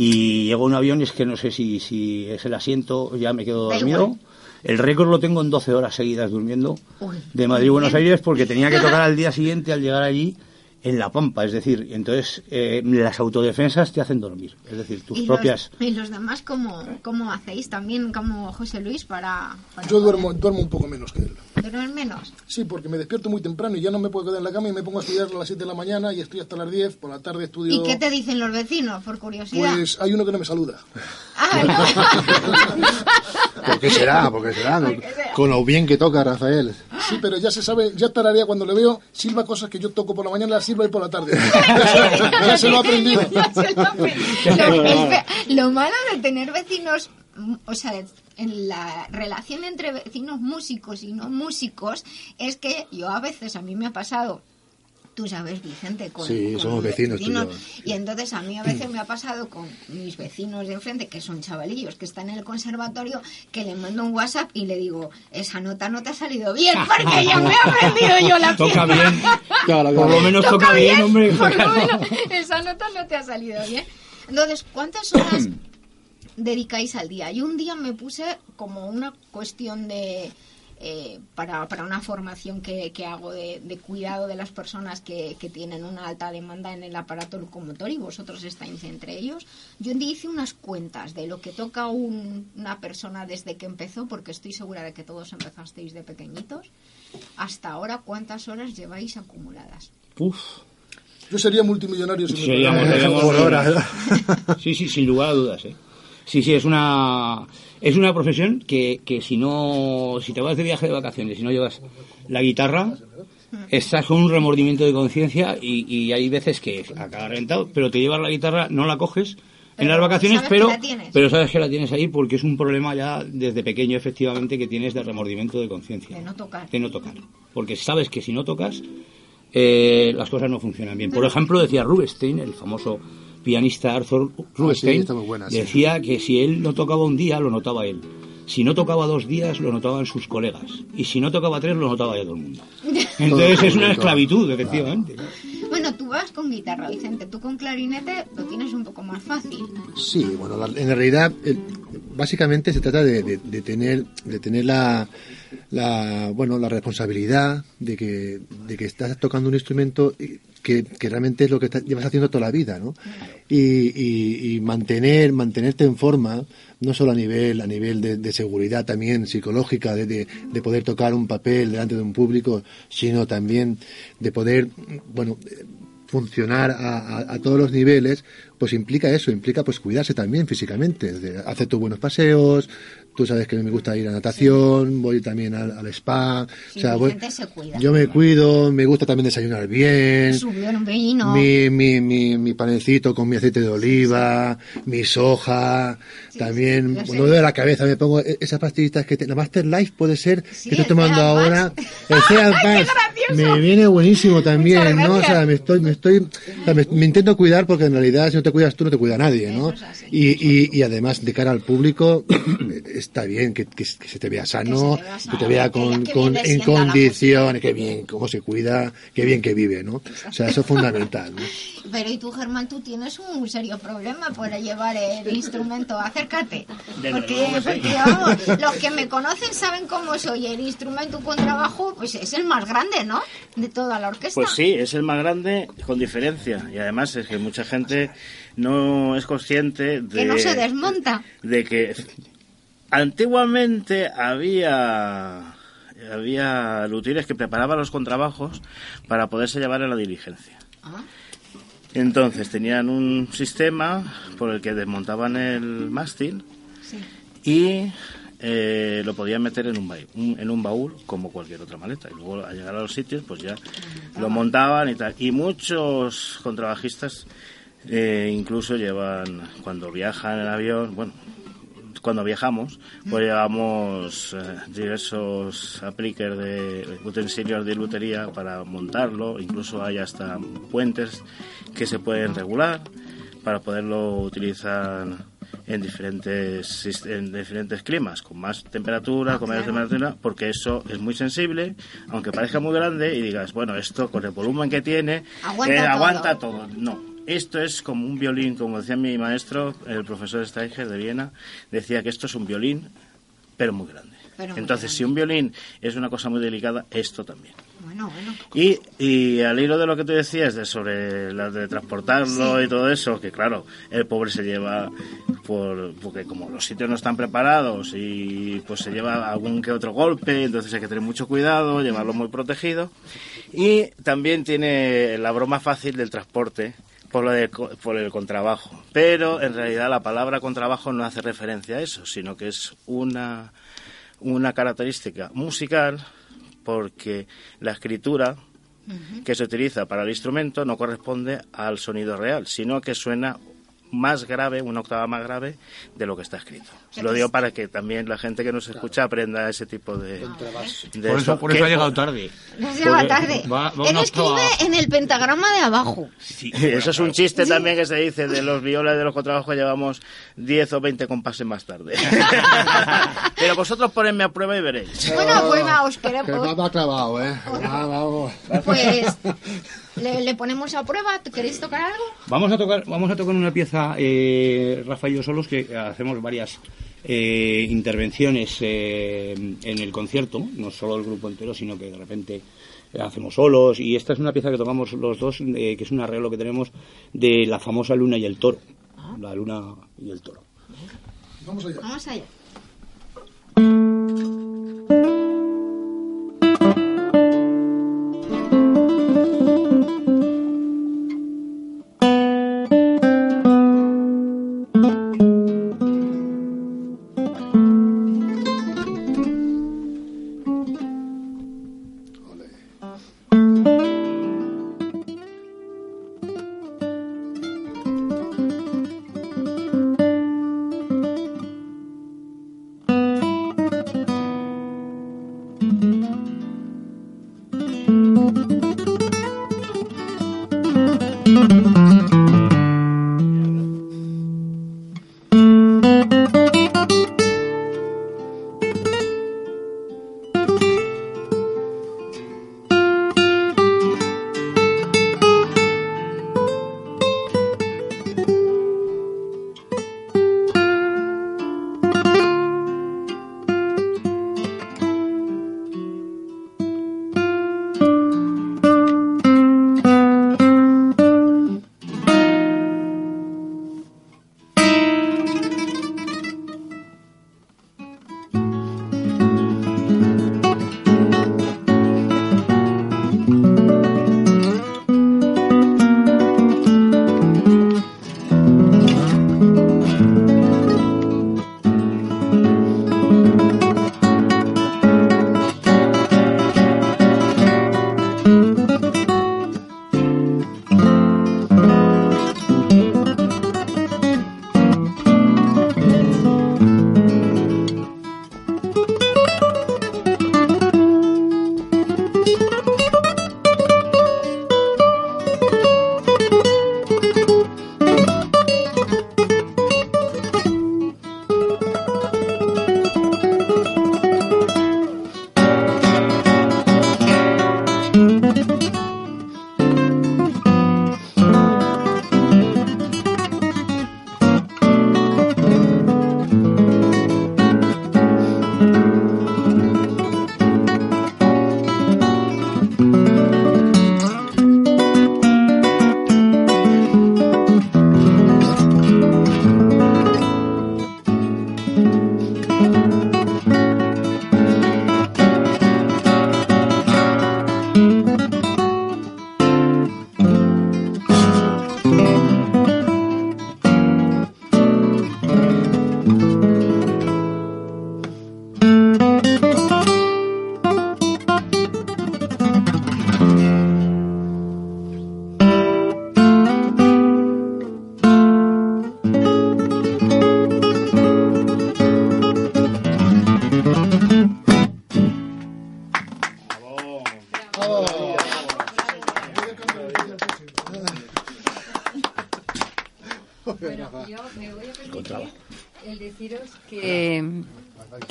y llego a un avión y es que no sé si, si es el asiento, ya me quedo dormido. El récord lo tengo en 12 horas seguidas durmiendo Uy, de Madrid a Buenos. Aires porque tenía que tocar al día siguiente al llegar allí en La Pampa. Es decir, entonces eh, las autodefensas te hacen dormir. Es decir, tus ¿Y propias... Los, ¿Y los demás cómo, cómo hacéis también, como José Luis, para, para Yo duermo, duermo un poco menos que él. Dormir menos? Sí, porque me despierto muy temprano y ya no me puedo quedar en la cama y me pongo a estudiar a las 7 de la mañana y estoy hasta las 10. Por la tarde estudio. ¿Y qué te dicen los vecinos, por curiosidad? Pues hay uno que no me saluda. Ah, ¿Por qué será? ¿Por qué será? Con lo bien que toca Rafael. Sí, pero ya se sabe, ya tararea cuando le veo, silba cosas que yo toco por la mañana, las silba y por la tarde. ya se lo ha aprendido. Lo malo de tener vecinos, o sea, en la relación entre vecinos músicos y no músicos, es que yo a veces, a mí me ha pasado, tú sabes, Vicente, con, Sí, con somos vecinos tú y yo. y entonces a mí a veces me ha pasado con mis vecinos de enfrente, que son chavalillos, que están en el conservatorio, que le mando un WhatsApp y le digo, esa nota no te ha salido bien, porque ya me he aprendido yo la Toca pieza". bien. Por lo menos toca, bien, hombre. Por lo claro. menos, esa nota no te ha salido bien. Entonces, ¿cuántas horas dedicáis al día? Yo un día me puse como una cuestión de... eh, para, para una formación que, que hago de, de cuidado de las personas que, que tienen una alta demanda en el aparato locomotor y vosotros estáis entre ellos. Yo un día hice unas cuentas de lo que toca un- una persona desde que empezó, porque estoy segura de que todos empezasteis de pequeñitos, hasta ahora cuántas horas lleváis acumuladas. Uf. Yo sería multimillonario si me Seríamos- pagara. seríamos- Por hora. Sí, sí, sin lugar a dudas, ¿eh? Sí, sí, es una es una profesión que, que si no si te vas de viaje de vacaciones y no llevas la guitarra estás con un remordimiento de conciencia y, y hay veces que acaba reventado, pero te llevas la guitarra, no la coges en las vacaciones, pero pero sabes que la tienes ahí porque es un problema ya desde pequeño efectivamente que tienes de remordimiento de conciencia De no tocar. de no tocar. Porque sabes que si no tocas, eh, las cosas no funcionan bien. Por ejemplo, decía Rubinstein, el famoso pianista Arthur Rubinstein, Ah, sí, está muy buena, sí. decía que si él no tocaba un día, lo notaba él. Si no tocaba dos días, lo notaban sus colegas. Y si no tocaba tres, lo notaba ya todo el mundo. Entonces es una esclavitud, efectivamente. Bueno, tú vas con guitarra, Vicente. Tú con clarinete lo tienes un poco más fácil. Sí, bueno, la- en realidad el- básicamente se trata de, de- de tener, de tener la, la, bueno, la responsabilidad de que, de que estás tocando un instrumento que, que realmente es lo que llevas haciendo toda la vida, ¿no? Y, mantener, mantenerte en forma, no solo a nivel, a nivel de, seguridad, también psicológica, de, de, de poder tocar un papel delante de un público, sino también de poder, bueno, funcionar a- a todos los niveles, pues implica eso, implica pues cuidarse también físicamente, hacer tus buenos paseos, tú sabes que me gusta ir a natación, voy también al, al spa, Sí, o sea, voy- gente se cuida. yo me cuido, me gusta también desayunar bien, Subió un vino. mi, mi, mi, mi panecito con mi aceite de oliva, mi soja, también, cuando duele la cabeza me pongo e- esas pastillitas que te- la Master Life puede ser Sí, que estoy tomando ahora, el me viene buenísimo también, ¿no? O sea, me estoy, me estoy, o sea, me, me intento cuidar porque en realidad si no te cuidas tú no te cuida nadie, ¿no? Y, y, y además de cara al público está bien que, que, que se te vea sano, que, te vea que- con, que en condiciones, que bien, cómo se cuida, qué bien que vive, ¿no? O sea, eso es fundamental, ¿no? Pero y tú, Germán, tú tienes un serio problema para llevar el instrumento. Acércate. Desde Porque, que porque, vamos, los que me conocen saben cómo soy. El instrumento con trabajo, pues es el más grande, ¿no? De toda la orquesta. Pues sí, es el más grande con diferencia. Y además es que mucha gente no es consciente de, Que no se desmonta. de que antiguamente había había luthiers que preparaban los contrabajos para poderse llevar en la diligencia. Ah. Entonces tenían un sistema por el que desmontaban el mástil Sí. y eh, lo podían meter en un, baúl, en un baúl como cualquier otra maleta. Y luego al llegar a los sitios, pues ya lo montaban y tal. Y muchos contrabajistas eh, incluso llevan, cuando viajan en avión, bueno, cuando viajamos, pues llevamos eh, diversos apliques de utensilios de lutería para montarlo, incluso hay hasta puentes que se pueden regular para poderlo utilizar en diferentes en diferentes climas, con más temperatura, con menos temperatura, porque eso es muy sensible, aunque parezca muy grande y digas, bueno, esto con el volumen que tiene Aguanta eh, todo. aguanta todo. No, esto es como un violín, como decía mi maestro, el profesor Steiger de Viena, decía que esto es un violín, pero muy grande. Pero muy Entonces, si un violín es una cosa muy delicada, esto también. Bueno, bueno. Y, y al hilo de lo que tú decías de sobre la de transportarlo Sí. y todo eso, que claro, el pobre se lleva por porque como los sitios no están preparados y pues se lleva algún que otro golpe, entonces hay que tener mucho cuidado, llevarlo muy protegido. Y también tiene la broma fácil del transporte por lo de, por el contrabajo. Pero en realidad la palabra contrabajo no hace referencia a eso, sino que es una una característica musical porque la escritura que se utiliza para el instrumento no corresponde al sonido real, sino que suena más grave, una octava más grave de lo que está escrito. Lo digo para que también la gente que nos escucha aprenda ese tipo de... de Por eso, por eso que- ha llegado tarde. No Porque- tarde. Va- va Él escribe en el pentagrama de abajo. Eso es un chiste también que se dice de los violas de los contrabajos llevamos 10 o 20 compases más tarde. Pero vosotros ponedme a prueba y veréis. Bueno, pues nada, os Que queremos. me ha clavado, ¿eh? Ah, vamos. Pues le, le ponemos a prueba. ¿Queréis tocar algo? Vamos a tocar, vamos a tocar una pieza, eh, Rafa y yo solos, que hacemos varias eh, intervenciones eh, en el concierto, no solo el grupo entero, sino que de repente hacemos solos. Y esta es una pieza que tocamos los dos, eh, que es un arreglo que tenemos de la famosa luna y el toro. La luna y el toro. Vamos allá. Vamos allá.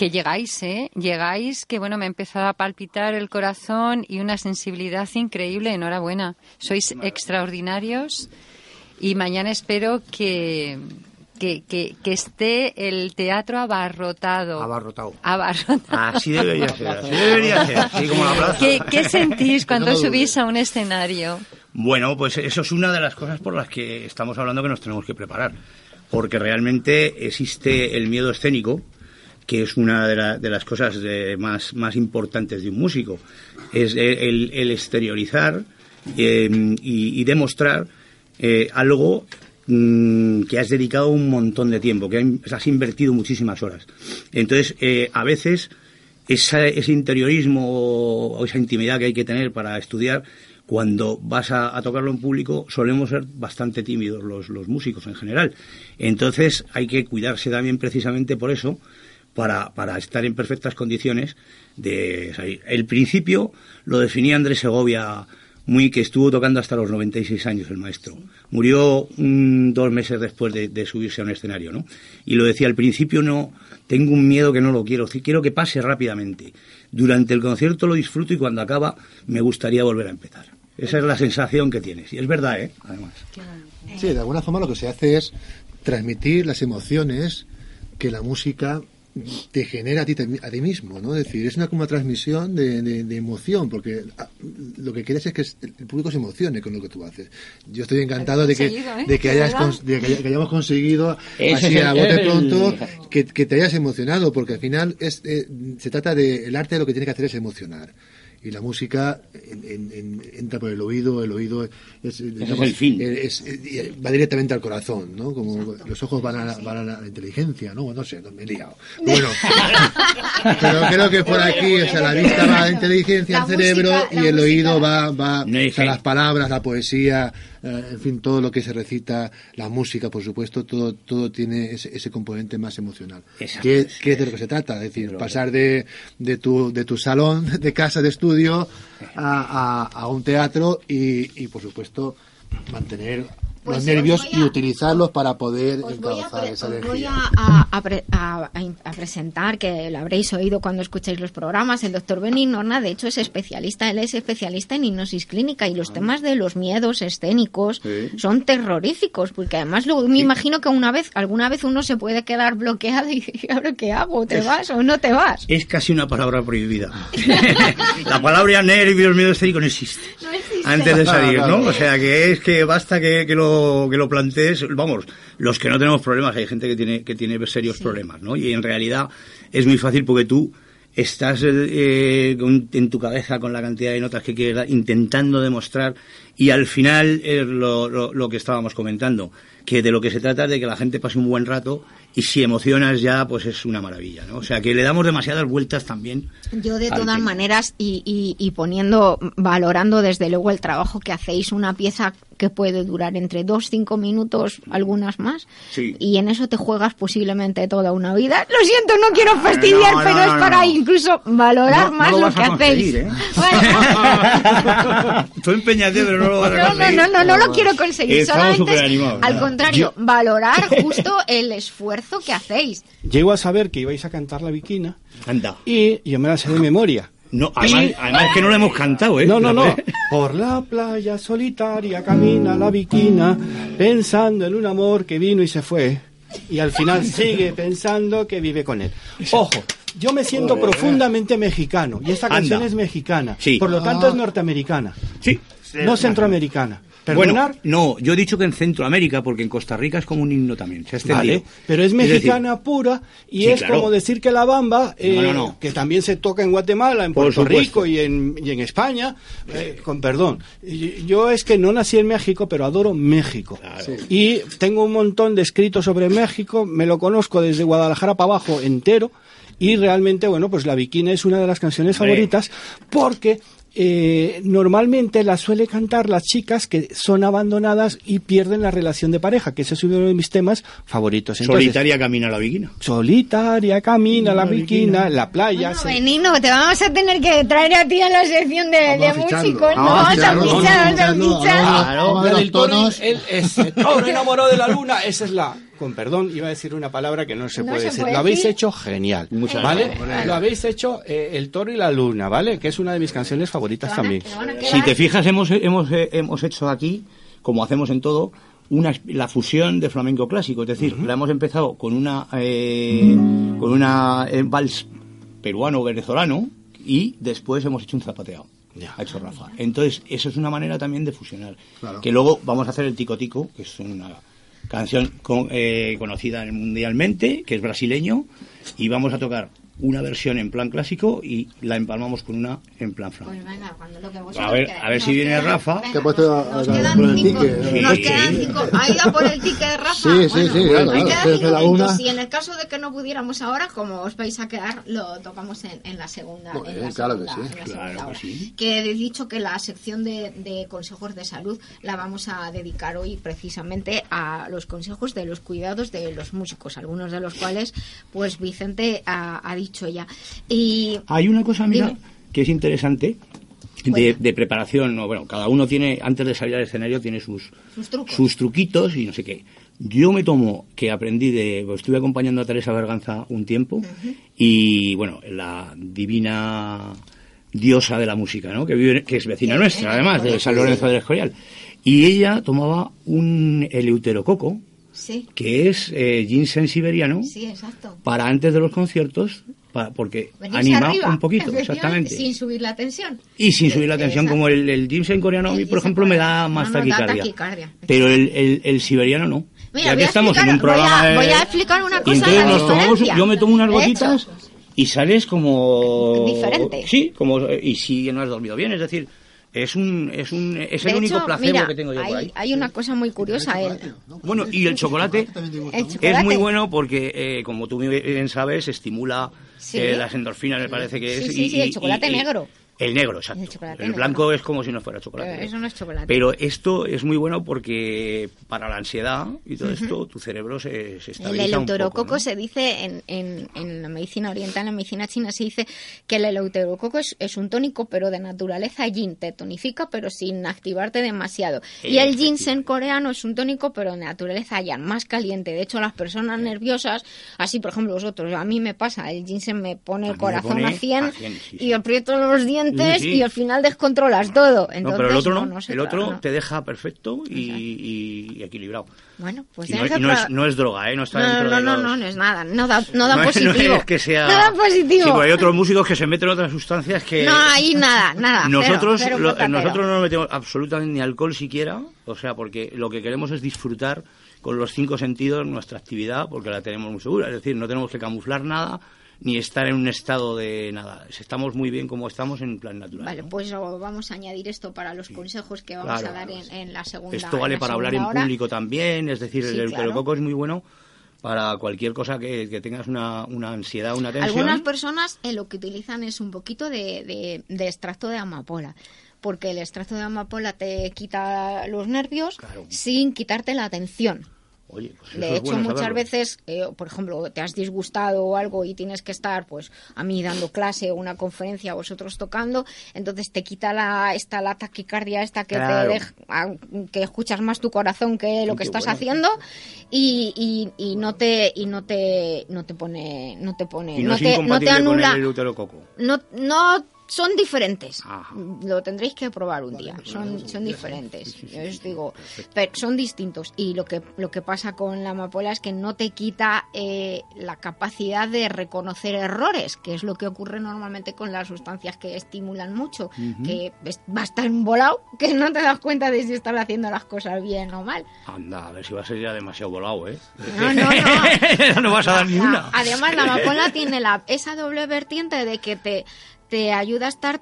Que llegáis, ¿eh? Llegáis, que bueno, me ha empezado a palpitar el corazón y una sensibilidad increíble. Enhorabuena. Sois extraordinarios y mañana espero que, que, que, que esté el teatro abarrotado. Abarrotado. Abarrotado. Así debería ser, así debería ser, así como la plaza. ¿Qué, qué sentís cuando No subís a un escenario? Bueno, pues eso es una de las cosas por las que estamos hablando que nos tenemos que preparar. Porque realmente existe el miedo escénico, que es una de, la- de las cosas de- más, más importantes de un músico. Es el, el exteriorizar eh, y, demostrar eh, algo mm, que has dedicado un montón de tiempo, que has- invertido muchísimas horas. Entonces, eh, a veces ese interiorismo o, o esa intimidad que hay que tener para estudiar, cuando vas a, a tocarlo en público, solemos ser bastante tímidos los, los músicos en general. Entonces hay que cuidarse también precisamente por eso, para, para estar en perfectas condiciones de salir. El principio lo definía Andrés Segovia muy que estuvo tocando hasta los 96 años el maestro. Murió dos meses después de, de subirse a un escenario, ¿no? Y lo decía, al principio no, tengo un miedo que no lo quiero, quiero que pase rápidamente. Durante el concierto lo disfruto y cuando acaba me gustaría volver a empezar. Esa es la sensación que tienes. Y es verdad, ¿eh? Además. Sí, de alguna forma lo que se hace es transmitir las emociones que la música te genera a ti, a ti mismo, ¿no? Es decir, es una como una transmisión de, de- de emoción, porque ah, lo que quieres es que el público se emocione con lo que tú haces. Yo estoy encantado de que, ¿eh? de que, hayas de que, haya- que hayamos conseguido Ese así a bote el- pronto que, que te hayas emocionado, porque al final es, eh, se trata de el arte lo que tiene que hacer es emocionar. Y la música en- en- en- entra por el oído, el oído es, digamos, el fin. es- es- va directamente al corazón, ¿no? Como los ojos van a, la- van a la inteligencia, ¿no? Bueno, no sé, no me he liado. Bueno, pero creo que por aquí, o sea, la vista va a la inteligencia, La al cerebro música- y el oído va, va No fe. las palabras, la poesía, eh, en fin, todo lo que se recita, la música, por supuesto, todo, todo tiene ese, ese componente más emocional. Exacto. ¿Qué, qué es de lo que se trata? Es decir, pasar de, de, tu, de tu salón de casa de estudio a, a, a un teatro y, y, por supuesto, mantener Pues los os nervios a- y utilizarlos para poder encauzar pre- esa os energía. voy a- a- a pre- a- presentar, que lo habréis oído cuando escucháis los programas, el doctor Benin Norna, de hecho, es especialista, él es especialista en hipnosis clínica y los temas de los miedos escénicos son terroríficos, porque además luego me imagino que una vez, alguna vez uno se puede quedar bloqueado y decir, ¿ahora qué hago? ¿Te vas o no te vas? Es casi una palabra prohibida. la palabra nervios, miedo escénico no existe. No existe. Antes de salir, Claro, ¿no? O sea, que es que basta que, que lo, que lo plantees. Vamos, los que no tenemos problemas, hay gente que tiene, que tiene serios problemas, ¿no? Y en realidad es muy fácil porque tú estás eh, con- en tu cabeza con la cantidad de notas que quieres dar, intentando demostrar y al final es lo, lo- lo que estábamos comentando, que de lo que se trata es de que la gente pase un buen rato y si emocionas ya, pues es una maravilla, ¿no? O sea, que le damos demasiadas vueltas también. Yo de todas maneras y, y, y poniendo, valorando desde luego el trabajo que hacéis, una pieza que puede durar entre dos, cinco minutos, algunas más, Sí. y en eso te juegas posiblemente toda una vida. Lo siento, no quiero fastidiar, no, no, pero no, es no, para no. incluso valorar No- no más lo lo, que hacéis. conseguir, ¿eh? Bueno, Tú empeñate, pero no lo vas a no, no, conseguir. no, no, no lo quiero conseguir. Estamos Solamente al contrario, valorar justo el esfuerzo que hacéis. Llego a saber que ibais a cantar la viquina Anda. y yo me la sé de memoria. No, además, Y- además es que no lo hemos cantado, ¿eh? No, no, no. Por la playa solitaria camina la viquina, pensando en un amor que vino y se fue. Y al final sigue pensando que vive con él. Ojo, yo me siento profundamente mexicano y esta Anda. canción es mexicana. Sí. Por lo tanto Ah. es norteamericana. Sí. No centroamericana. ¿Perdonar? Bueno, no, yo he dicho que en Centroamérica, porque en Costa Rica es como un himno también, se ha extendido. Vale, pero es decir, mexicana pura y Sí, es claro. como decir que la bamba, eh, No, no, no. que también se toca en Guatemala, en Puerto. Rico y en, y en España, eh, con perdón. Yo es que no nací en México, pero adoro México. Y tengo un montón de escritos sobre México, me lo conozco desde Guadalajara para abajo entero. Y realmente, bueno, pues La Bikini es una de las canciones favoritas porque eh, normalmente la suele cantar las chicas que son abandonadas y pierden la relación de pareja, que ese es uno de mis temas favoritos. Entonces, Solitaria camina la viquina. Solitaria camina la bikina, la playa. se- Benino, te vamos a tener que traer a ti a la sección de, de músicos. No, Vamos a fichar, vamos a fichar. Claro, la el- ese toro enamorado de la luna, esa es la, con perdón, iba a decir una palabra que no se No puede se decir. puede Lo habéis decir. hecho genial, Muchas ¿vale? gracias. Lo habéis hecho eh, el toro y la luna, ¿vale? Que es una de mis canciones favoritas también. Si te fijas, hemos, hemos, eh, hemos hecho aquí, como hacemos en todo, una, la fusión de flamenco clásico. Es decir, la hemos empezado con una, eh, con una eh, vals peruano-venezolano y después hemos hecho un zapateado. Ha hecho Rafa. Entonces, eso es una manera también de fusionar. Claro. Que luego vamos a hacer el Tico Tico, que es una canción eh, conocida mundialmente, que es brasileño, y vamos a tocar una versión en plan clásico y la empalmamos con una en plan flamenco. Pues venga, cuando lo que A ver, a ver si Nos viene quedan- Rafa. venga, Te he puesto a- nos a- quedan por el cinco- ticket. Nos Sí, quedan sí. cinco. ¿Ha ido por el ticket de Rafa? Sí, sí, Bueno, sí, nos claro, claro, cinco la una. Y en el caso de que no pudiéramos ahora, como os vais a quedar, lo tocamos en, en la segunda. en la Joder, claro que sí. en la Claro segunda que hora. sí. Que he dicho que la sección de, de consejos de salud la vamos a dedicar hoy precisamente a los consejos de los cuidados de los músicos, algunos de los cuales, pues Vicente ha, ha dicho ya. Y Hay una cosa, mira, Dime. que es interesante de, de preparación. ¿no? Bueno, cada uno tiene, antes de salir al escenario, tiene sus, sus sus truquitos y no sé qué. Yo me tomo que aprendí de. pues, estuve acompañando a Teresa Berganza un tiempo y, bueno, la divina diosa de la música, ¿no? Que, vive, que es vecina Sí, nuestra, además, de. San Lorenzo del Escorial. Y ella tomaba un eleuterococo, Sí, que es eh, ginseng siberiano, sí, exacto. para antes de los conciertos, porque Venirse anima arriba, un poquito, exactamente. Sin subir la tensión. Y sin subir la tensión, como el, el ginseng coreano, a mí, por ejemplo, me da más No, no, da taquicardia. Pero el, el, el siberiano no. Mira, ya que estamos en un programa voy a, voy a explicar una cosa entonces la nos tomamos, yo me tomo unas gotitas y sales como... Diferente. Sí, como... Y si no has dormido bien, es decir, es un es un es el de único hecho, placebo mira, que tengo yo hay, por ahí. hay una cosa muy curiosa. El, Bueno, y el chocolate el es muy bueno porque, eh, como tú bien sabes, estimula Sí. eh, las endorfinas, me parece que es. Sí, sí, y- sí, el chocolate y- y- negro. El negro, exacto. El chocolate El negro. blanco es como si no fuera chocolate. Eh, eso no es chocolate. Pero esto es muy bueno porque para la ansiedad y todo esto, tu cerebro se, se El estabiliza un poco. eleuterococo ¿no? se dice en, en, en la medicina oriental, en la medicina china, se dice que el eleuterococo es, es un tónico, pero de naturaleza yin, te tonifica, pero sin activarte demasiado. Y el ginseng coreano es un tónico, pero de naturaleza yang, más caliente. De hecho, las personas nerviosas, así por ejemplo vosotros, a mí me pasa, el ginseng me pone el corazón pone a 100, a 100, sí, y aprieto los dientes Sí, sí. y al final descontrolas todo. Entonces, no, pero el otro no, no el otro te deja perfecto y, y- equilibrado. Bueno, pues Y no, y no es, no es droga, ¿eh? No está dentro no, de no, los- no, no es nada, no da, no da positivo. es que sea... No da positivo. Sí, hay otros músicos que se meten otras sustancias que... No, ahí nada, nada. cero, Nosotros, cero lo- patatero. nosotros no nos metemos absolutamente ni alcohol siquiera, o sea, porque lo que queremos es disfrutar con los cinco sentidos nuestra actividad, porque la tenemos muy segura, es decir, no tenemos que camuflar nada ni estar en un estado de nada, estamos muy bien como estamos en plan natural. Vale, pues vamos a añadir esto para los consejos que vamos Claro, a dar en, en la segunda. Esto vale para hablar en público también, es decir, Sí, el claro. euterococo es muy bueno para cualquier cosa que, que tengas una, una ansiedad, una tensión. Algunas personas eh, lo que utilizan es un poquito de, de- de extracto de amapola. Porque el extracto de amapola te quita los nervios sin quitarte la atención. Oye, pues eso De es hecho, bueno muchas veces, eh, por ejemplo, te has disgustado o algo y tienes que estar, pues, a mí dando clase o una conferencia, vosotros tocando, entonces te quita la, esta, la taquicardia esta que Claro. te deja, a- que escuchas más tu corazón que lo Qué que estás bueno. haciendo y, y, y no te, y no te, no te pone, no te pone, Y no, te, no anula, el no, no son diferentes. Lo tendréis que probar un día. Son, son diferentes. Yo os digo, pero son distintos. Y lo que, lo que pasa con la amapola es que no te quita eh, la capacidad de reconocer errores, que es lo que ocurre normalmente con las sustancias que estimulan mucho, Ujú. que es- vas tan volado que no te das cuenta de si estás haciendo las cosas bien o mal. Anda, a ver si va a ser ya demasiado volado, ¿eh? No, no, no. no vas a dar ni una. Además, la amapola tiene la, esa doble vertiente de que te, te ayuda a estar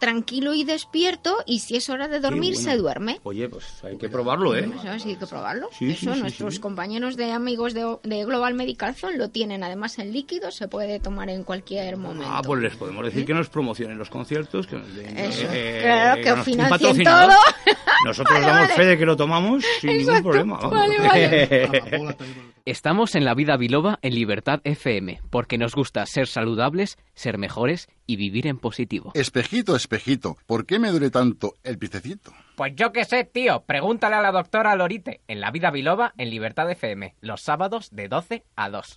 tranquilo y despierto y si es hora de dormir bueno. se duerme. Oye, pues hay que probarlo, ¿eh? Eso sí hay que probarlo. Sí, Eso sí, sí, nuestros sí. compañeros de amigos de, de Global Medical Zone lo tienen además en líquido, se puede tomar en cualquier momento. Ah, pues les podemos decir que nos promocionen los conciertos, que nos den, Eso, eh, claro, que nos- financien todo. Nosotros Vale, damos vale. fe de que lo tomamos sin ningún problema. vamos. Vale, vale. Estamos en la vida biloba en Libertad FM, porque nos gusta ser saludables, ser mejores y vivir en positivo. Espejito, espejito, ¿por qué me duele tanto el picecito? Pues yo qué sé, tío. Pregúntale a la doctora Lorite en La Vida Biloba en Libertad FM, los sábados de 12 a 2.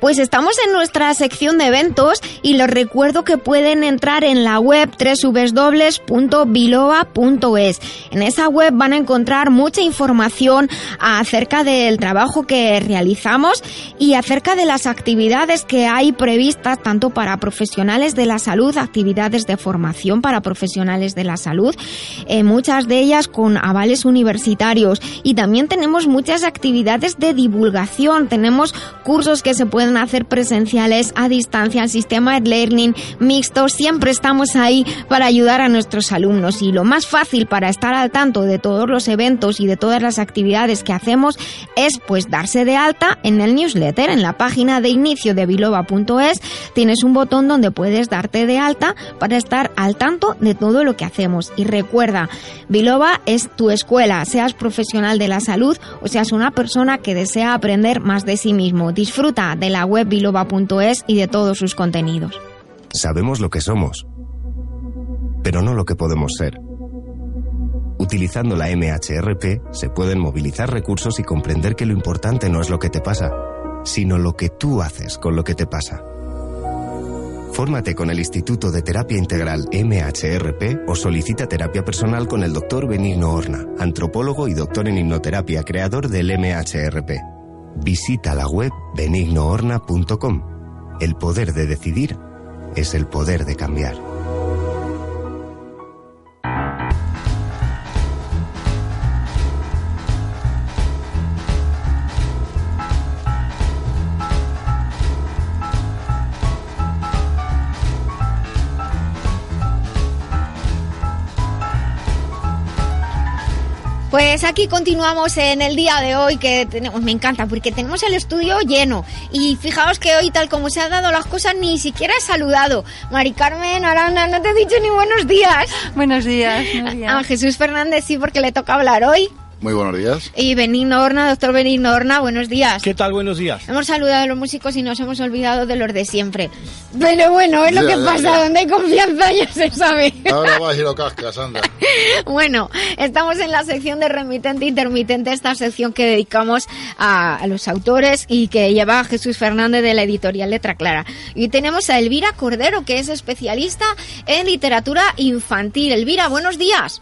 Pues estamos en nuestra sección de eventos y les recuerdo que pueden entrar en la web www.biloba.es. En esa web van a encontrar mucha información acerca del trabajo que realizamos y acerca de las actividades que hay previstas tanto para profesionales de la salud, actividades de formación para profesionales de la salud, eh, muchas de ellas con avales universitarios y también tenemos muchas actividades de divulgación, tenemos cursos que se pueden hacer presenciales a distancia, el sistema de learning mixto, siempre estamos ahí para ayudar a nuestros alumnos. Y lo más fácil para estar al tanto de todos los eventos y de todas las actividades que hacemos es pues darse de alta en el newsletter, en la página de inicio de biloba.es tienes un botón donde puedes darte de alta para estar al tanto de todo lo que hacemos. Y recuerda, Biloba es tu escuela, seas profesional de la salud o seas una persona que desea aprender más de sí mismo. Disfruta de la web biloba.es y de todos sus contenidos. Sabemos lo que somos, pero no lo que podemos ser. Utilizando la MHRP se pueden movilizar recursos y comprender que lo importante no es lo que te pasa, sino lo que tú haces con lo que te pasa. Fórmate con el Instituto de Terapia Integral MHRP o solicita terapia personal con el doctor Benigno Horna, antropólogo y doctor en hipnoterapia, creador del MHRP. Visita la web benignohorna.com. El poder de decidir es el poder de cambiar. Pues aquí continuamos en el día de hoy que tenemos, me encanta porque tenemos el estudio lleno y fijaos que hoy tal como se han dado las cosas ni siquiera he saludado. Mari Carmen Arana, no te he dicho ni buenos días. Buenos días, Nuria. A Jesús Fernández sí porque le toca hablar hoy. Muy buenos días. Y Benigno Horna, doctor Benigno Horna, buenos días. ¿Qué tal? Buenos días. Hemos saludado a los músicos y nos hemos olvidado de los de siempre. Pero bueno, es lo Ya, que ya, pasa, ya. donde hay confianza ya se sabe. Ahora vas y lo cascas, anda. Bueno, estamos en la sección de remitente intermitente, esta sección que dedicamos a, a los autores y que lleva a Jesús Fernández de la editorial Letra Clara. Y tenemos a Elvira Cordero, que es especialista en literatura infantil. Elvira, buenos días.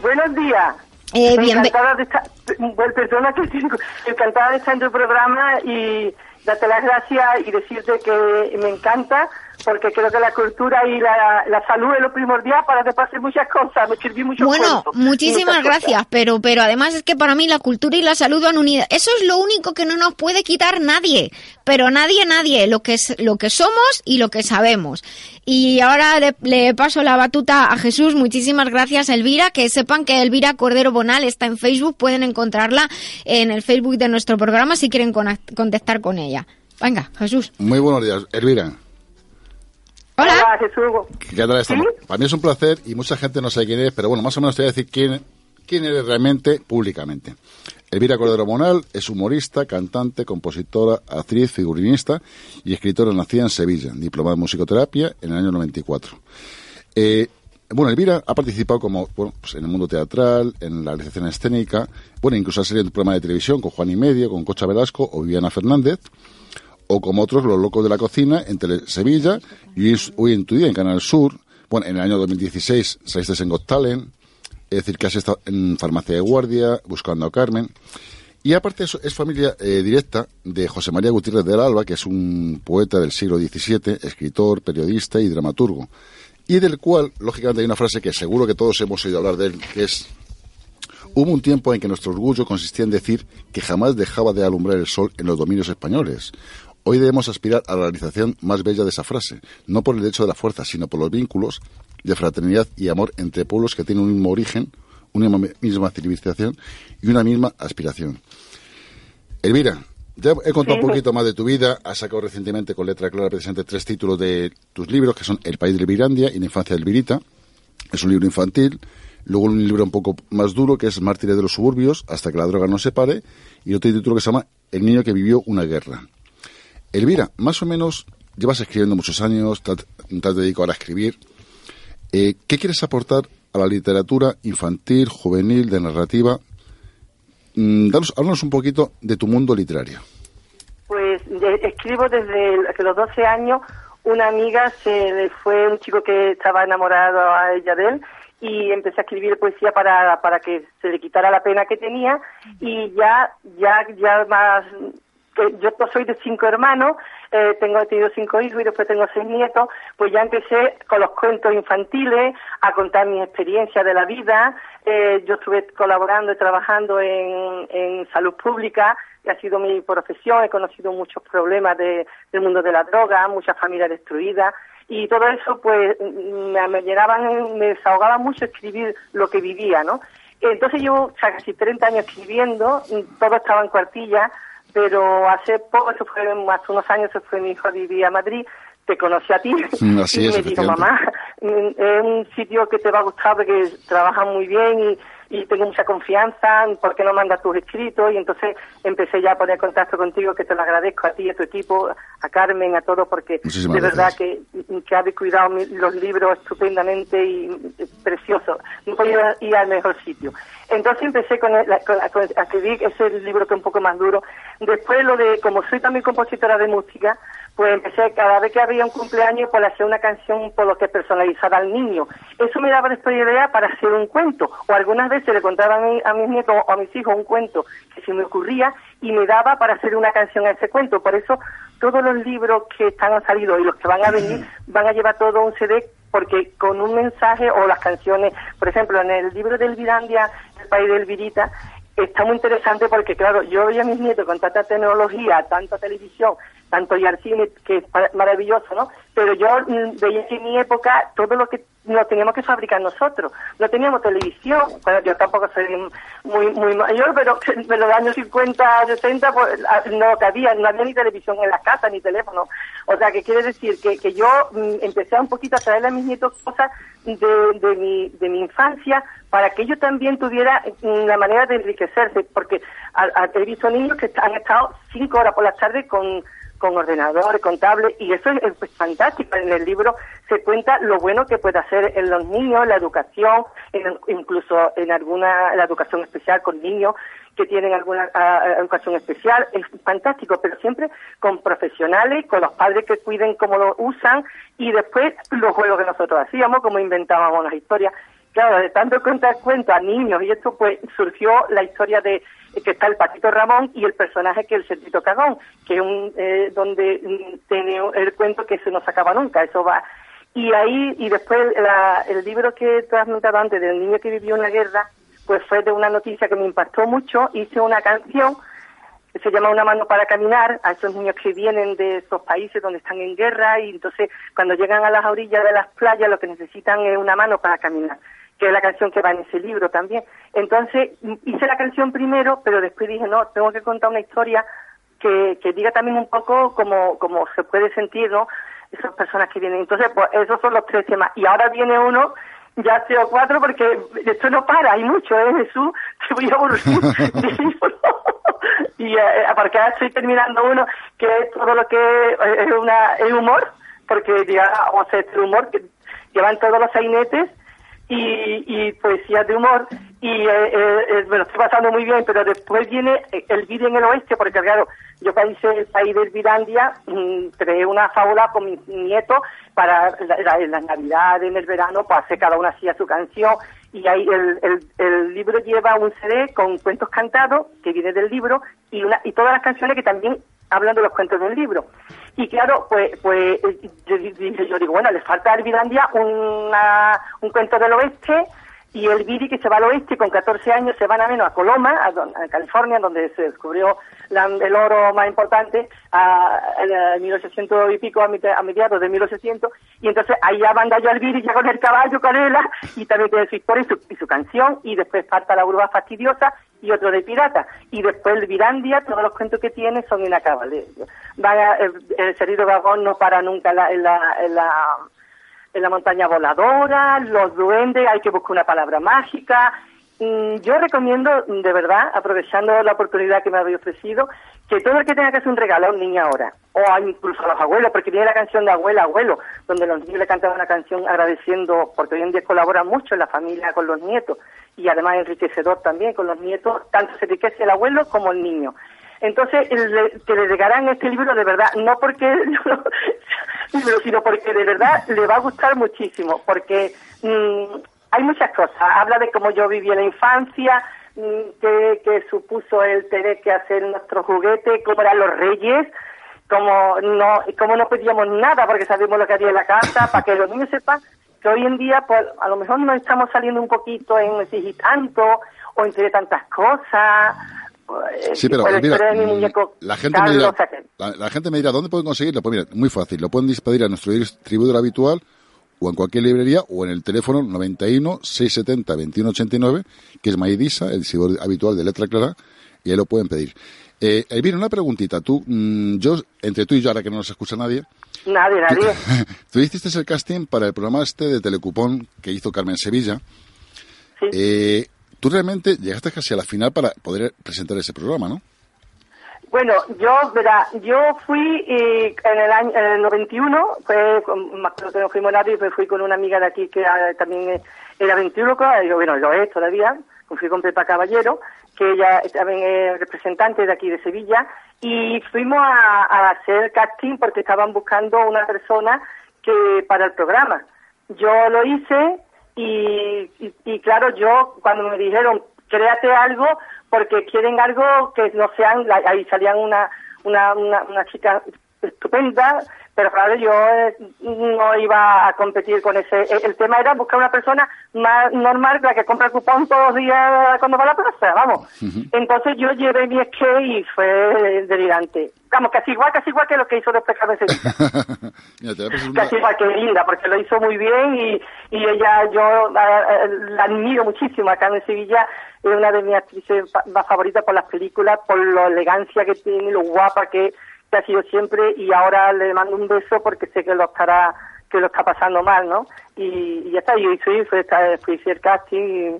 Buenos días. Eh, Encantada de estar, Bueno, perdona que encantada de estar en tu programa y darte las gracias y decirte que me encanta porque creo que la cultura y la, la salud es lo primordial para que pasen muchas cosas. Me escribí mucho Bueno, muchísimas gracias, pero pero además es que para mí la cultura y la salud van unidas. Eso es lo único que no nos puede quitar nadie, pero nadie, nadie, lo que es lo que somos y lo que sabemos. Y ahora le, le paso la batuta a Jesús. Muchísimas gracias, Elvira. Que sepan que Elvira Cordero Bonal está en Facebook. Pueden encontrarla en el Facebook de nuestro programa si quieren contactar con ella. Venga, Jesús. Muy buenos días, Elvira. Hola, Jesús. ¿Qué tal estamos? Para mí es un placer y mucha gente no sabe quién eres, pero bueno, más o menos te voy a decir quién, quién eres realmente públicamente. Elvira Cordero Monal es humorista, cantante, compositora, actriz, figurinista y escritora nacida en Sevilla, diplomada en musicoterapia en el año 94. Eh, bueno, Elvira ha participado como bueno, pues en el mundo teatral, en la realización escénica, bueno, incluso ha salido en un programa de televisión con Juan y Medio, con Cocha Velasco o Viviana Fernández, o como otros Los Locos de la Cocina en Tele Sevilla y hoy- en tu día en Canal Sur. Bueno, en el año 2016 saliste en Got Talent, es decir, que has estado en Farmacia de Guardia, buscando a Carmen. Y aparte eso, es familia eh, directa de José María Gutiérrez del Alba, que es un poeta del siglo XVII, escritor, periodista y dramaturgo. Y del cual, lógicamente, hay una frase que seguro que todos hemos oído hablar de él, que es Hubo un tiempo en que nuestro orgullo consistía en decir que jamás dejaba de alumbrar el sol en los dominios españoles. Hoy debemos aspirar a la realización más bella de esa frase, no por el hecho de la fuerza, sino por los vínculos de fraternidad y amor entre pueblos que tienen un mismo origen, una misma civilización y una misma aspiración. Elvira, ya he contado Sí. un poquito más de tu vida. Has sacado recientemente con letra clara precisamente tres títulos de tus libros, que son El país de Elvirandia y La infancia del Virita. Es un libro infantil. Luego un libro un poco más duro, que es Mártires de los suburbios, hasta que la droga no se pare. Y otro título que se llama El niño que vivió una guerra. Elvira, más o menos llevas escribiendo muchos años, te, te has dedicado ahora a escribir. Eh, ¿Qué quieres aportar a la literatura infantil, juvenil, de narrativa? Mm, danos, háblanos un poquito de tu mundo literario. Pues escribo desde los 12 años. Una amiga se le fue un chico que estaba enamorado a ella de él y empecé a escribir poesía para, para que se le quitara la pena que tenía y ya ya ya más yo soy de cinco hermanos eh, tengo he tenido cinco hijos y después tengo seis nietos pues ya empecé con los cuentos infantiles a contar mi experiencia de la vida Eh, yo estuve colaborando y trabajando en, en salud pública que ha sido mi profesión, he conocido muchos problemas de- del mundo de la droga, muchas familias destruidas y todo eso pues mm, me, me me desahogaba mucho escribir lo que vivía, ¿no? Entonces llevo casi 30 años escribiendo, mm, todo estaba en cuartilla, pero hace poco, se fue, hace unos años se fue mi hijo a vivir a Madrid, te conocí a ti Mm, así y es, me dijo, mamá, mm, es un sitio que te va a gustar porque trabajan muy bien y, y tengo mucha confianza, ¿por qué no mandas tus escritos? Y entonces empecé ya a poner contacto contigo, que te lo agradezco a ti, a tu equipo, a Carmen, a todos, porque Muchísimas de verdad que, que habéis cuidado mi- los libros estupendamente y preciosos. No podía ir al mejor sitio. Entonces empecé con, el- con- con- a escribir ese libro que es un poco más duro. Después lo de, como soy también compositora de música, pues empecé cada vez que había un cumpleaños pues hacía una canción por lo que personalizara al niño. Eso me daba después idea para hacer un cuento. O algunas veces le contaba a, mi- a mis nietos o a mis hijos un cuento que se me ocurría y me daba para hacer una canción a ese cuento. Por eso todos los libros que están han salido y los que van a venir van a llevar todo un CD porque con un mensaje o las canciones, por ejemplo, en el libro del Virandia, El país del Virita, está muy interesante porque, claro, yo veía a mis nietos con tanta tecnología, tanta televisión, tanto y al cine, que es maravilloso, ¿no? Pero yo mm, veía que en mi época todo lo que lo teníamos que fabricar nosotros. No teníamos televisión, bueno, yo tampoco soy muy muy mayor, pero en los años 50, 60, pues ah, no cabía, no había ni televisión en las casas, ni teléfono. O sea, que quiere decir que, que yo mm, empecé un poquito a traerle a mis nietos cosas de, de, mi, de mi infancia para que ellos también tuvieran mm, la manera de enriquecerse, porque he visto niños que han estado cinco horas por la tarde con con ordenador, con tablet, y eso es, fantástico. En el libro se cuenta lo bueno que puede hacer en los niños, la educación, en- incluso en alguna, la educación especial con niños que tienen alguna educación especial, es fantástico, pero siempre con profesionales, con los padres que cuiden cómo lo usan, y después los juegos que nosotros hacíamos, cómo inventábamos las historias. Claro, de tanto contar cuentos a niños y esto pues surgió la historia de que está el Patito Ramón y el personaje que es el Cerdito Cagón, que es un, eh, donde mm, tiene el cuento que se acaba nunca, eso va. Y ahí, y después la- el libro que he transmitido antes del niño que vivió en la guerra, pues fue de una noticia que me impactó mucho, hice una canción se llama Una mano para caminar a esos niños que vienen de esos países donde están en guerra y entonces cuando llegan a las orillas de las playas lo que necesitan es una mano para caminar, que es la canción que va en ese libro también. Entonces hice la canción primero, pero después dije, no, tengo que contar una historia que, que diga también un poco como, como se puede sentir, ¿no? Esas personas que vienen. Entonces, pues esos son los tres temas. Y ahora viene uno, ya o cuatro, porque esto no para, hay mucho, ¿eh, Jesús? Te voy a aburrir. y eh, porque ahora estoy terminando uno que es todo lo que eh, es una es humor porque digamos es humor que llevan todos los sainetes y, y poesías de humor. Y eh, eh, eh, me estoy pasando muy bien pero después viene el vídeo en el oeste porque claro yo cuando hice el país del Virandia mm, creé una fábula con mi nieto para la, la- las navidades en el verano hace cada una hacía su canción. Y ahí el, el, el libro lleva un CD con cuentos cantados que viene del libro y una y todas las canciones que también hablan de los cuentos del libro. Y claro pues pues eh, yo, digo bueno le falta al Virandia una, un cuento del oeste y el Viri que se va al oeste con 14 años se van a menos a Coloma, a, a California, donde se descubrió la- el oro más importante a, a 1800 y pico, a, mediados de 1800, y entonces ahí ya manda yo al Viri ya con el caballo, con él, y también tiene su historia y su, y su canción, y después falta la urba fastidiosa y otro de pirata, y después el Virandia, todos los cuentos que tiene son inacabables. Vaya, el, el Cerrido Vagón no para nunca la- en la- en la la montaña voladora, los duendes, hay que buscar una palabra mágica. Mm, Yo recomiendo, de verdad, aprovechando la oportunidad que me habéis ofrecido, que todo el que tenga que hacer un regalo a un niño ahora, o incluso a los abuelos, porque viene la canción de abuela, abuelo, donde los niños le cantan una canción agradeciendo, porque hoy en día colaboran mucho en la familia con los nietos, y además enriquecedor también con los nietos, tanto se enriquece el abuelo como el niño. Entonces, que le regalarán este libro de verdad, no porque, libro, sino porque de verdad le va a gustar muchísimo, porque mm, hay muchas cosas. Habla de cómo yo viví en la infancia, mm, que, que supuso el tener que hacer nuestros juguetes, cómo eran los reyes, cómo no, cómo no pedíamos nada porque sabíamos lo que había en la casa, para que los niños sepan que hoy en día, pues a lo mejor nos estamos saliendo un poquito en exigir tanto o entre tantas cosas. Pues, Sí, pero mira, mm, la gente, me dirá, la, la gente me dirá, ¿dónde pueden conseguirlo? Pues mira, muy fácil, lo pueden pedir a nuestro distribuidor habitual o en cualquier librería o en el teléfono 91 670 2189, que es Maidisa, el distribuidor habitual de Letra Clara, y ahí lo pueden pedir. Eh, Elvira, una preguntita. Tú, mm, yo, entre tú y yo, ahora que no nos escucha nadie, Nadie, nadie. tú hiciste el casting para el programa este de Telecupón que hizo Carmen Sevilla. Eh, tú realmente llegaste casi a la final para poder presentar ese programa, ¿no? Bueno, yo, verá, yo fui eh, en el año en el 91, fue, con- me acuerdo que no fuimos nadie, pues fui con una amiga de aquí que también era ventríloca, y yo, bueno, lo es todavía, fui con Pepa Caballero, que ella también es representante de aquí de Sevilla, y fuimos a, a hacer casting porque estaban buscando una persona que para el programa. Yo lo hice y, y, y claro, yo cuando me dijeron, créate algo porque quieren algo que no sean, ahí salían una, una, una, una chica estupenda, pero claro, yo eh, no iba a competir con ese. El, el tema era buscar una persona más normal, la que compra cupón todos los días cuando va a la plaza, vamos. Entonces yo llevé mi skate y fue delirante. Vamos, casi igual, casi igual que lo que hizo después Carmen Sevilla. Casi igual que linda, porque lo hizo muy bien y, y ella, yo la admiro muchísimo. A Carmen Sevilla es una de mis actrices más favoritas por las películas, por la elegancia que tiene, lo guapa que, que ha sido siempre y ahora le mando un beso porque sé que lo estará que lo está pasando mal, ¿no? Y, y ya está, yo fui, fui, fui, el casting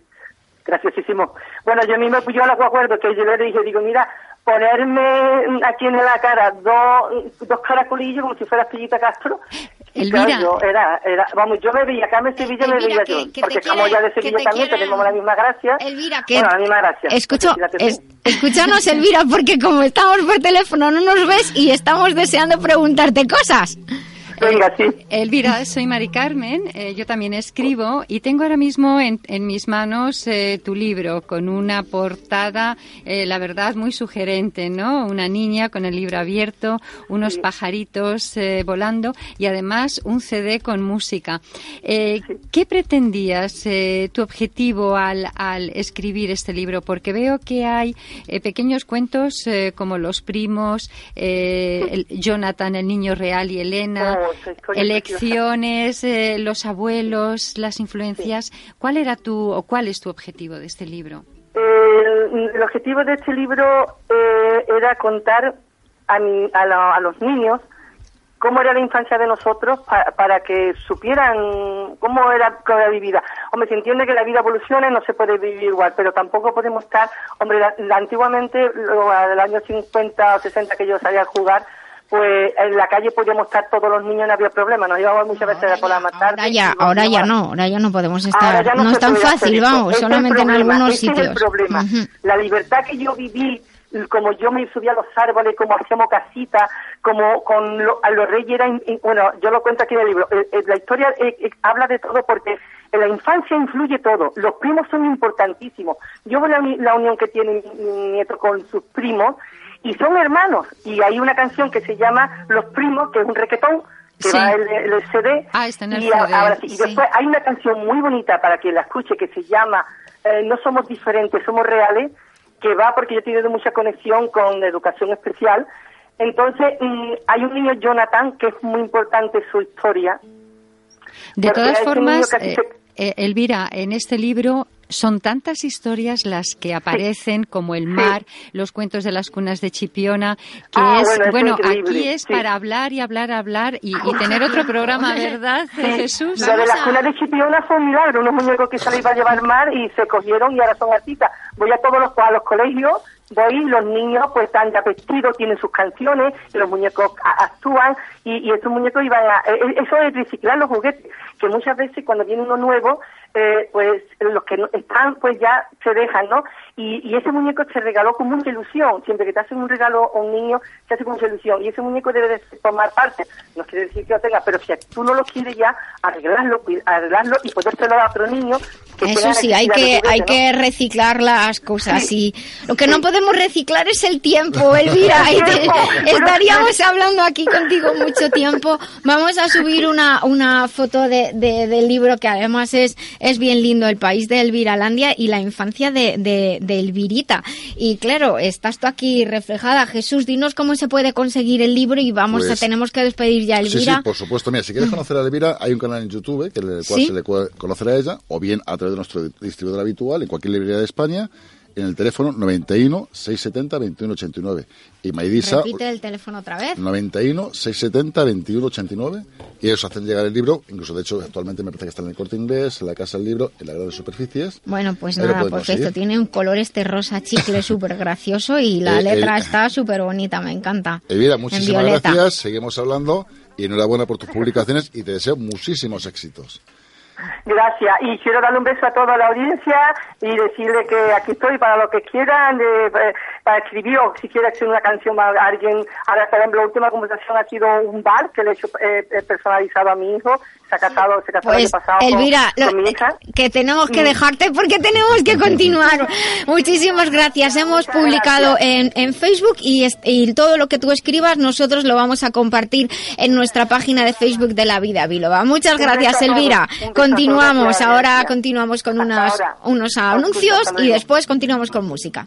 graciosísimo. Bueno, yo mismo, yo lo acuerdo que yo le dije, digo, mira, ponerme aquí en la cara dos, dos caracolillos como si fuera Pillita Castro. Elvira. claro, yo era, era, vamos, yo me veía, Carmen Sevilla me Elvira, veía que- yo, que porque como ya de que Sevilla también tenemos la misma gracia. Elvira, que Bueno, la misma gracia. Escucho, es- escúchanos, Elvira, porque como estamos por teléfono no nos ves y estamos deseando preguntarte cosas. Venga, sí. Elvira, soy Mari Carmen, eh, yo también escribo y tengo ahora mismo en, en mis manos eh, tu libro con una portada, eh, la verdad, muy sugerente, ¿no? Una niña con el libro abierto, unos pajaritos eh, volando y además un CD con música. Eh, ¿Qué pretendías, eh, tu objetivo al, al escribir este libro? Porque veo que hay eh, pequeños cuentos eh, como Los Primos, eh, el- Jonathan, el niño real y Elena, Oh, elecciones, eh, los abuelos, las influencias. ¿Cuál era tu o cuál es tu objetivo de este libro? Eh, el objetivo de este libro eh, era contar a, mi- a, la- a los niños cómo era la infancia de nosotros pa- para que supieran cómo era la vivida. Hombre, se entiende que la vida evoluciona y no se puede vivir igual, pero tampoco podemos estar, hombre, la- la- antiguamente, lo- del año 50 o 60 que yo salía a jugar, pues en la calle podíamos estar todos los niños, no había problema, nos íbamos muchas veces por la más tarde. Ahora ya, ahora ya no, ahora ya no podemos estar. No, es tan fácil, vamos, solamente en problema, algunos ese sitios. Es el problema. La libertad que yo viví, como yo me subía a los árboles, como hacíamos casitas, como con lo- a los reyes era, bueno, yo lo cuento aquí en el libro. Eh, eh, la historia eh, habla de todo porque en la infancia influye todo. Los primos son importantísimos. Yo veo la, la unión que tiene mi, mi nieto con sus primos y son hermanos. Y hay una canción que se llama Los Primos, que es un requetón, que Sí. va el, el CD. Ah, está en el y CD, ahora. Y sí. después hay una canción muy bonita para que la escuche que se llama eh, No somos diferentes, somos reales, que va porque yo he tenido mucha conexión con educación especial. Entonces, mm, hay un niño, Jonathan, que es muy importante su historia. De todas formas, eh, se- eh, Elvira, en este libro son tantas historias las que aparecen, como el mar, los cuentos de las cunas de Chipiona, que Ah, es, bueno, es bueno, increíble, aquí es sí. para hablar y hablar, hablar y, y tener otro programa, ¿verdad, Jesús? Lo de la cuna de Chipiona fue un milagro, unos muñecos que se les iba a llevar mar y se cogieron y ahora son artistas. Voy a todos los, a los colegios, voy y los niños pues están ya vestidos, tienen sus canciones, los muñecos actúan y, y estos muñecos iban a... eh, eh, eso es reciclar los juguetes, que muchas veces cuando viene uno nuevo, eh, pues los que están pues ya se dejan, ¿no? Y, y ese muñeco se regaló con mucha ilusión. Siempre que te hacen un regalo a un niño, se hace con mucha ilusión. Y ese muñeco debe de formar parte. No quiere decir que lo tenga, pero si tú no lo quieres ya, arreglarlo, arreglarlo y podérselo a otro niño. Que Eso sí, hay que, hay ¿no? que reciclar las cosas y lo que no podemos reciclar es el tiempo, Elvira. y te- tiempo. estaríamos hablando aquí contigo mucho tiempo. Vamos a subir una, una foto de, de- del libro que además es, es bien lindo, El país de Elviralandia y la infancia de, de, de Elvirita. Y claro, estás tú aquí reflejada. Jesús, dinos cómo se puede conseguir el libro y vamos Pues- a, tenemos que despedir ya a Sí, sí, Elvira. por supuesto. Mira, si quieres conocer a Elvira, hay un canal en YouTube que el cual ¿Sí? se le puede conocer a ella, o bien a través de nuestro distribuidor habitual en cualquier librería de España, en el teléfono 91 670 2189. Y Maidisa, Repite el teléfono otra vez. 91 670 2189. Y ellos hacen llegar el libro, incluso de hecho actualmente me parece que está en el corte inglés, en la casa del libro, en la gran superficies. Bueno, pues Ahí nada, perfecto. conseguir. Tiene un color este rosa chicle súper gracioso y la Eh, letra eh, está súper bonita, me encanta. Elvira, muchísimas gracias, seguimos hablando y enhorabuena por tus publicaciones y te deseo muchísimos éxitos. Gracias. Y quiero darle un beso a toda la audiencia y decirle que aquí estoy para lo que quieran, de, eh, para escribir o si quiere hacer una canción a alguien. Ahora, por ejemplo, la última conversación ha sido un bar que le he hecho eh, eh, personalizado a mi hijo. Se ha casado, se casó el año Pues, pasado Elvira, con, lo- mi hija. que tenemos que Mm. dejarte porque tenemos que continuar. Muchísimas gracias. Hemos publicado en, en Facebook y, y todo lo que tú escribas nosotros lo vamos a compartir en nuestra página de Facebook de La Vida Biloba. Muchas gracias. Elvira. Continuamos. Ahora continuamos con unas, unos anuncios y después continuamos con música.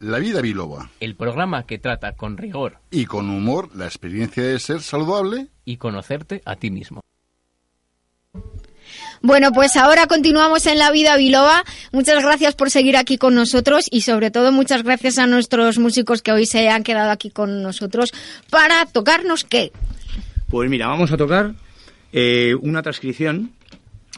La vida biloba. El programa que trata con rigor Y con humor la experiencia de ser saludable. y conocerte a ti mismo. Bueno, pues ahora continuamos en La Vida Biloba. Muchas gracias por seguir aquí con nosotros y sobre todo muchas gracias a nuestros músicos que hoy se han quedado aquí con nosotros para tocarnos qué. Pues mira, vamos a tocar eh, una transcripción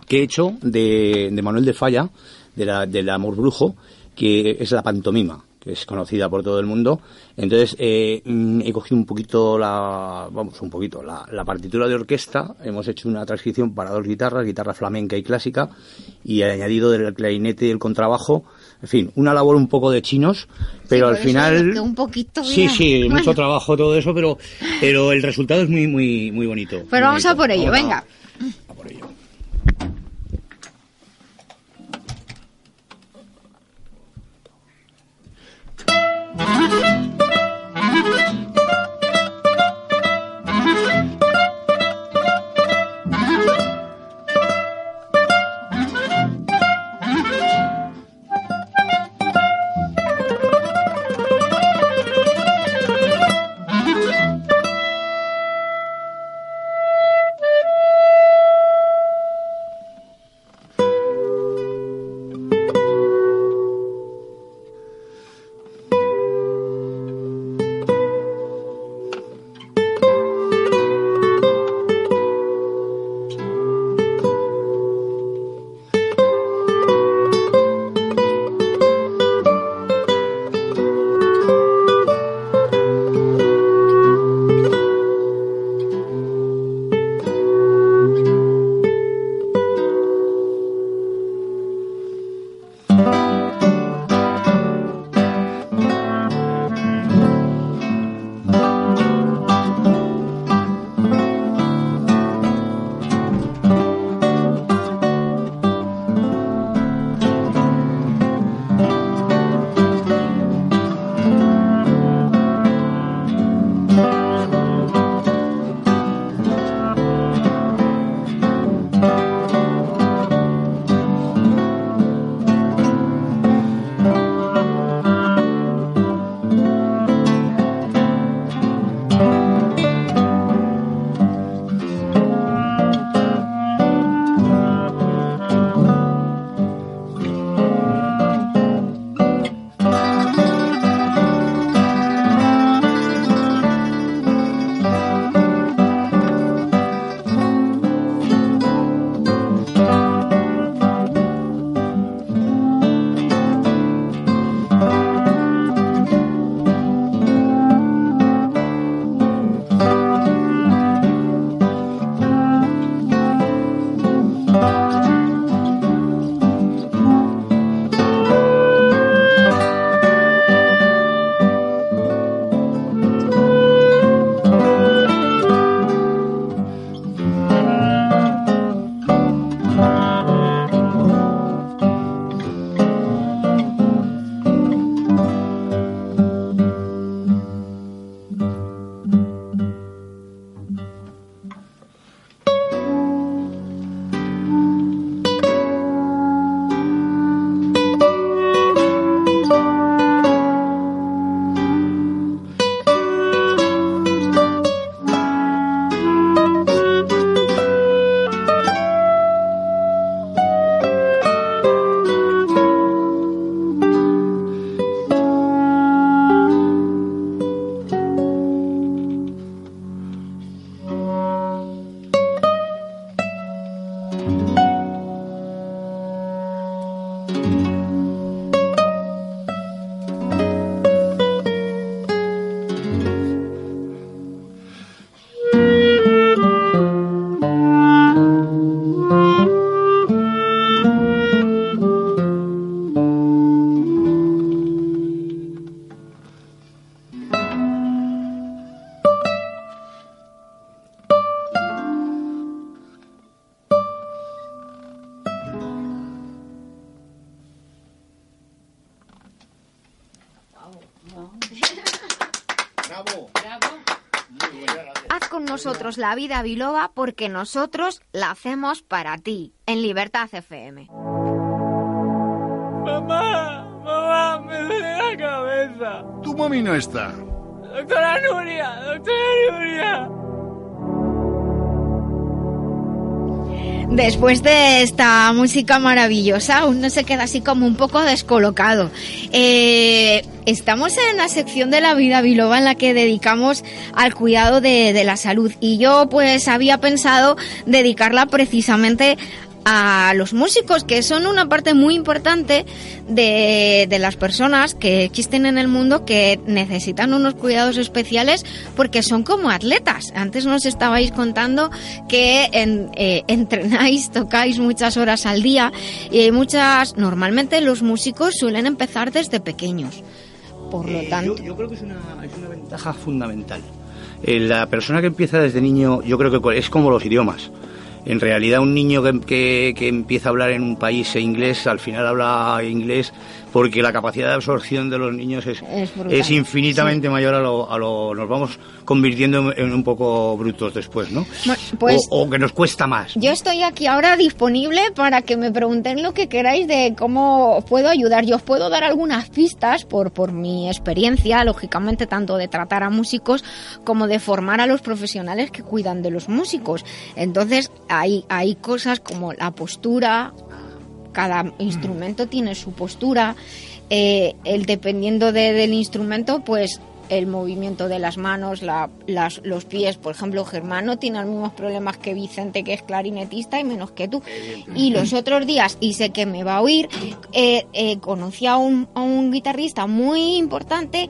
que he hecho de, de Manuel de Falla de la, del amor brujo, que es la pantomima que es conocida por todo el mundo. Entonces, eh, mm, he cogido un poquito la, vamos, un poquito, la, la, partitura de orquesta, hemos hecho una transcripción para dos guitarras, guitarra flamenca y clásica, y he añadido del clarinete y el contrabajo, en fin, una labor un poco de chinos, pero al final... Un poquito, sí, sí, mucho trabajo todo eso, pero, pero el resultado es muy, muy, muy bonito. Pero pues vamos a por ello, venga. A por ello. Nosotros la vida biloba porque nosotros la hacemos para ti, en Libertad FM. Mamá, mamá, me duele la cabeza. Tu mami no está. Doctora Nuria, doctora Nuria. Después de esta música maravillosa, uno se queda así como un poco descolocado. Eh, estamos en la sección de la vida biloba en la que dedicamos al cuidado de, de la salud y yo pues había pensado dedicarla precisamente a los músicos, que son una parte muy importante de, de, las personas que existen en el mundo que necesitan unos cuidados especiales porque son como atletas. Antes nos estabais contando que en, eh, entrenáis, tocáis muchas horas al día y hay muchas, normalmente los músicos suelen empezar desde pequeños. Por lo Eh, tanto, yo, yo creo que es una, es una ventaja fundamental. Eh, la persona que empieza desde niño, yo creo que es como los idiomas. En realidad, un niño que, que- empieza a hablar en un país inglés, al final habla inglés porque la capacidad de absorción de los niños es, Es infinitamente mayor a lo, a lo. Nos vamos convirtiendo en un poco brutos después, ¿no? Pues- o, o que nos cuesta más. Yo estoy aquí ahora disponible para que me pregunten lo que queráis de cómo os puedo ayudar. Yo os puedo dar algunas pistas por, por mi experiencia, lógicamente, tanto de tratar a músicos como de formar a los profesionales que cuidan de los músicos. Entonces, hay, hay cosas como la postura, cada instrumento tiene su postura, eh, el dependiendo de- del instrumento, pues el movimiento de las manos, la- las- los pies, por ejemplo, Germán no tiene los mismos problemas que Vicente, que es clarinetista, y menos que tú. Y los otros días, y sé que me va a oír, eh, eh, conocí a un, a un guitarrista muy importante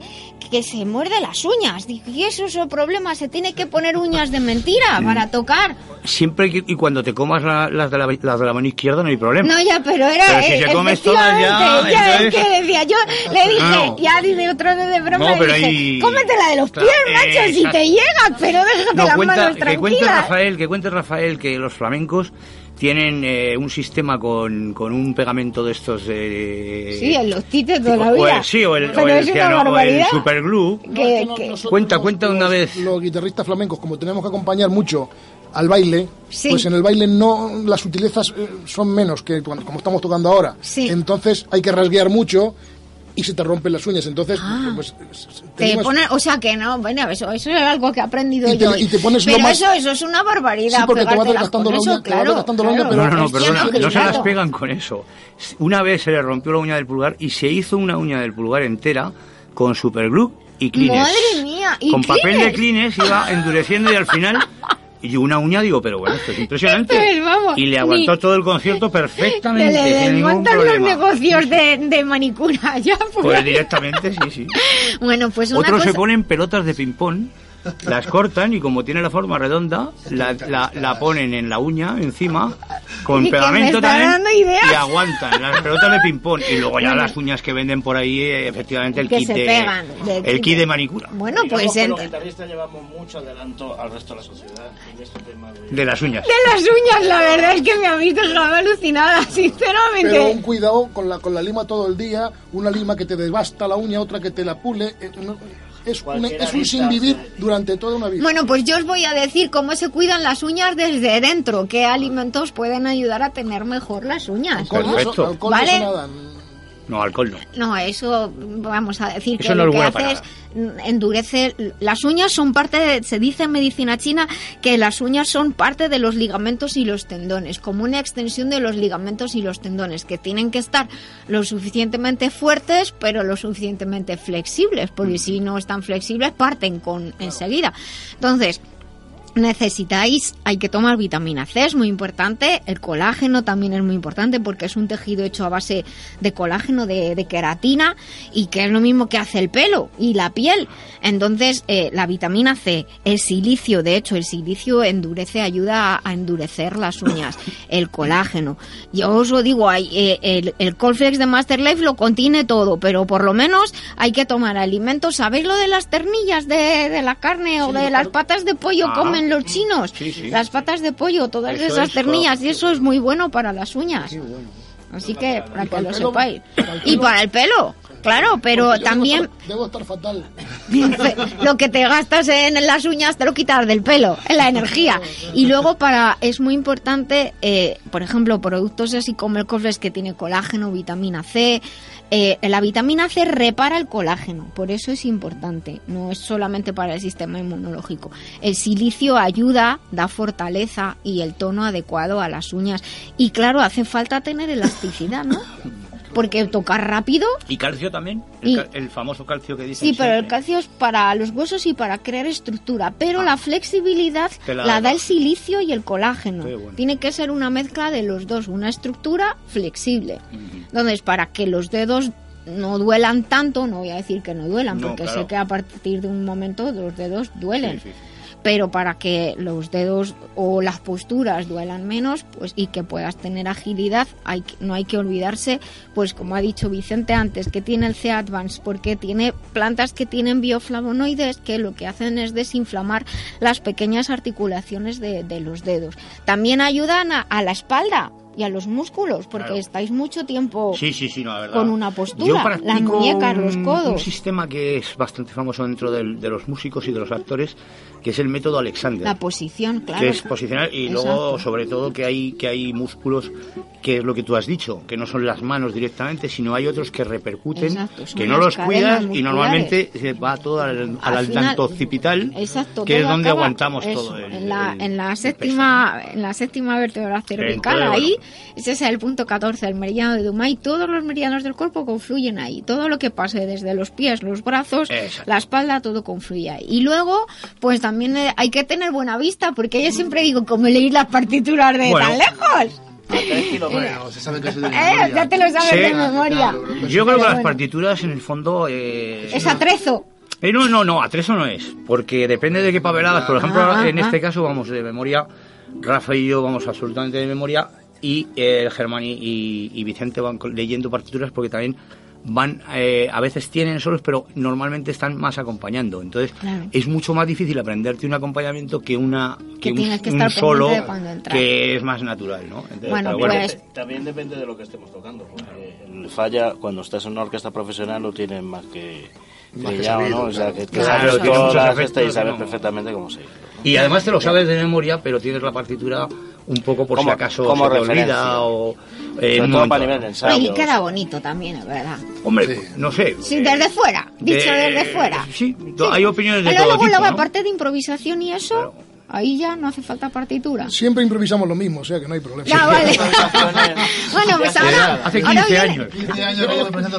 que se muerde las uñas. Dije, ¿y eso es el problema? Se tiene que poner uñas de mentira para tocar. Siempre que- y cuando te comas la- las, de la, las de la mano izquierda no hay problema. No, ya, pero era. Pero si eh, se comes todas ya, es que decía, yo le dije, No. ya dice otro de broma, No, le pero dije, ahí- cómete la de los Claro, pies, macho, si exacto. te llega, pero déjate No, las cuenta, manos que cuente tranquilas. Rafael, que cuente Rafael que los flamencos tienen eh, un sistema con, con un pegamento de estos de... Sí, en los tites o, todavía. el, sí, o el, Pero o el, no, o el superglue. Que- que- Cuenta, cuenta una vez. Los guitarristas flamencos, como tenemos que acompañar mucho al baile, Sí. pues en el baile no las sutilezas eh, son menos que cuando- como estamos tocando ahora. Entonces hay que rasguear mucho y se te rompen las uñas. Entonces, pues, Te ponen, o sea que no, bueno, eso, eso es algo que he aprendido Y te- yo. y te pones lo pero más- eso, eso es una barbaridad. Sí, porque te va pegártelas desgastando la uña, claro, desgastando la uña, claro. pero- No, no, no, perdona, no se las claro. pegan con eso. Una vez se le rompió la uña del pulgar y se hizo una uña del pulgar entera con superglue y Kleenex. Madre mía, y con papel de. Kleenex iba endureciendo y al final y una uña digo pero bueno esto es impresionante Esto es, vamos, y le aguantó ni- todo el concierto perfectamente le ningún desmontan los negocios de, de manicura ya. pues. pues directamente sí sí Bueno, pues una otros cosa... se ponen pelotas de ping pong las cortan y como tiene la forma redonda la, la, la ponen en la uña encima con Y pegamento también dando ideas. y aguantan las pelotas de ping pong y luego ya las uñas que venden por ahí eh, efectivamente el Que kit se de pegan, de el kit de- manicura Bueno, pues los guitarristas llevamos mucho adelanto al resto de la sociedad en este tema de... de las uñas De las uñas, la verdad es que me ha visto estaba alucinada, sinceramente. Pero un cuidado con la, con la lima todo el día, una lima que te devasta la uña, otra que te la pule. eh, no- es, un, es sin vivir durante toda una vida. Bueno, pues yo os voy a decir cómo se cuidan las uñas desde dentro, qué alimentos pueden ayudar a tener mejor las uñas. Y eso ¿Vale? No alcohol no. No, eso vamos a decir Eso que no lo es que hace es mm, endurece las uñas son parte de, se dice en medicina china que las uñas son parte de los ligamentos y los tendones, como una extensión de los ligamentos y los tendones que tienen que estar lo suficientemente fuertes, pero lo suficientemente flexibles, porque si no están flexibles parten con enseguida. Entonces, necesitáis, hay que tomar vitamina C, es muy importante, el colágeno también es muy importante porque es un tejido hecho a base de colágeno, de, de queratina y que es lo mismo que hace el pelo y la piel. Entonces, eh, la vitamina C, el silicio, de hecho, el silicio endurece, ayuda a, a endurecer las uñas, el colágeno. Yo os lo digo, hay, eh, el, el Colflex de Master Life lo contiene todo, pero por lo menos hay que tomar alimentos. ¿Sabéis lo de las ternillas de, de la carne o de las patas de pollo Ah. comen los chinos? Sí, sí. Las patas de pollo, todas Eso esas es ternillas, y eso es muy bueno para las uñas. Así que para que para lo pelo, sepáis. para Y para el pelo, claro, pero yo también Debo estar, debo estar fatal. lo que te gastas en las uñas te lo quitas del pelo, en la energía. Y luego para es muy importante, eh, por ejemplo, productos así como el Cofres que tiene colágeno, vitamina C. eh, la vitamina C repara el colágeno, por eso es importante. No es solamente para el sistema inmunológico. El silicio ayuda, da fortaleza y el tono adecuado a las uñas. Y claro, hace falta tener elasticidad, ¿no? porque tocar rápido ¿Y calcio también? Y- El, ca- el famoso calcio que dicen Sí, pero el calcio es para los huesos y para crear estructura, pero la flexibilidad la la, da. el silicio y el colágeno. Bueno. Tiene que ser una mezcla de los dos, una estructura flexible. Entonces, para que los dedos no duelan tanto, no voy a decir que no duelan, No, porque claro. sé que a partir de un momento los dedos duelen. Sí, sí, sí. Pero para que los dedos o las posturas duelan menos pues y que puedas tener agilidad, hay, no hay que olvidarse, pues como ha dicho Vicente antes, que tiene el C Advance, porque tiene plantas que tienen bioflavonoides que lo que hacen es desinflamar las pequeñas articulaciones de, de los dedos. También ayudan a, a la espalda y a los músculos, porque Claro. estáis mucho tiempo Sí, sí, sí, no, la verdad. con una postura, las muñecas, los codos. Un sistema que es bastante famoso dentro de los músicos y de los actores, que es el método Alexander. La posición, claro. que es posicionar y luego Exacto. sobre todo que hay que hay músculos que es lo que tú has dicho que no son las manos directamente sino hay otros que repercuten Exacto, que no los cuidas y normalmente se va todo al, al Al final- occipital Exacto, que es donde acaba- aguantamos eso, todo el, en la, el- en la séptima en la séptima vértebra cervical Entonces, ahí ese es el punto 14 el meridiano de Dumay todos los meridianos del cuerpo confluyen ahí todo lo que pase desde los pies los brazos Exacto. la espalda todo confluye ahí y luego pues también eh, hay que tener buena vista porque yo siempre digo como leéis las partituras de Bueno. tan lejos se sabe que eso de Eh, ya te lo sabes Sí. de memoria yo creo que las bueno, partituras en el fondo eh, es atrezo Eh, no, no, no, a tres o no es, porque depende de qué papeladas. Por ejemplo, Ah, en ah, este ah. caso vamos de memoria, Rafa y yo vamos absolutamente de memoria, y eh, Germán y, y- y Vicente van leyendo partituras porque también van, eh, a veces tienen solos, pero normalmente están más acompañando. Entonces, Claro. es mucho más difícil aprenderte un acompañamiento que una Que un, tienes que un estar solo pendiente de cuando entrar. que es más natural, ¿no? Entonces, Bueno, pues- También depende de lo que estemos tocando. porque el falla, cuando estás en una orquesta profesional, lo tienes más que Más que sabido, ¿no? O sea, que Claro, sabes perfectamente cómo se Y además te lo sabes de memoria, pero tienes la partitura un poco por Como- si acaso como se te olvida o... Sobre en todo para nivel de ensayo. y queda bonito también es verdad Hombre, no sé. sí desde fuera dicho de- desde fuera Sí, hay opiniones de Pero todo luego, tipo, luego, ¿no? aparte de improvisación y eso, ahí ya no hace falta partitura. Siempre improvisamos lo mismo, o sea que no hay problema. Ya, vale. bueno, pues ahora, Hace ahora 15 viene, años. 15 años que improvisando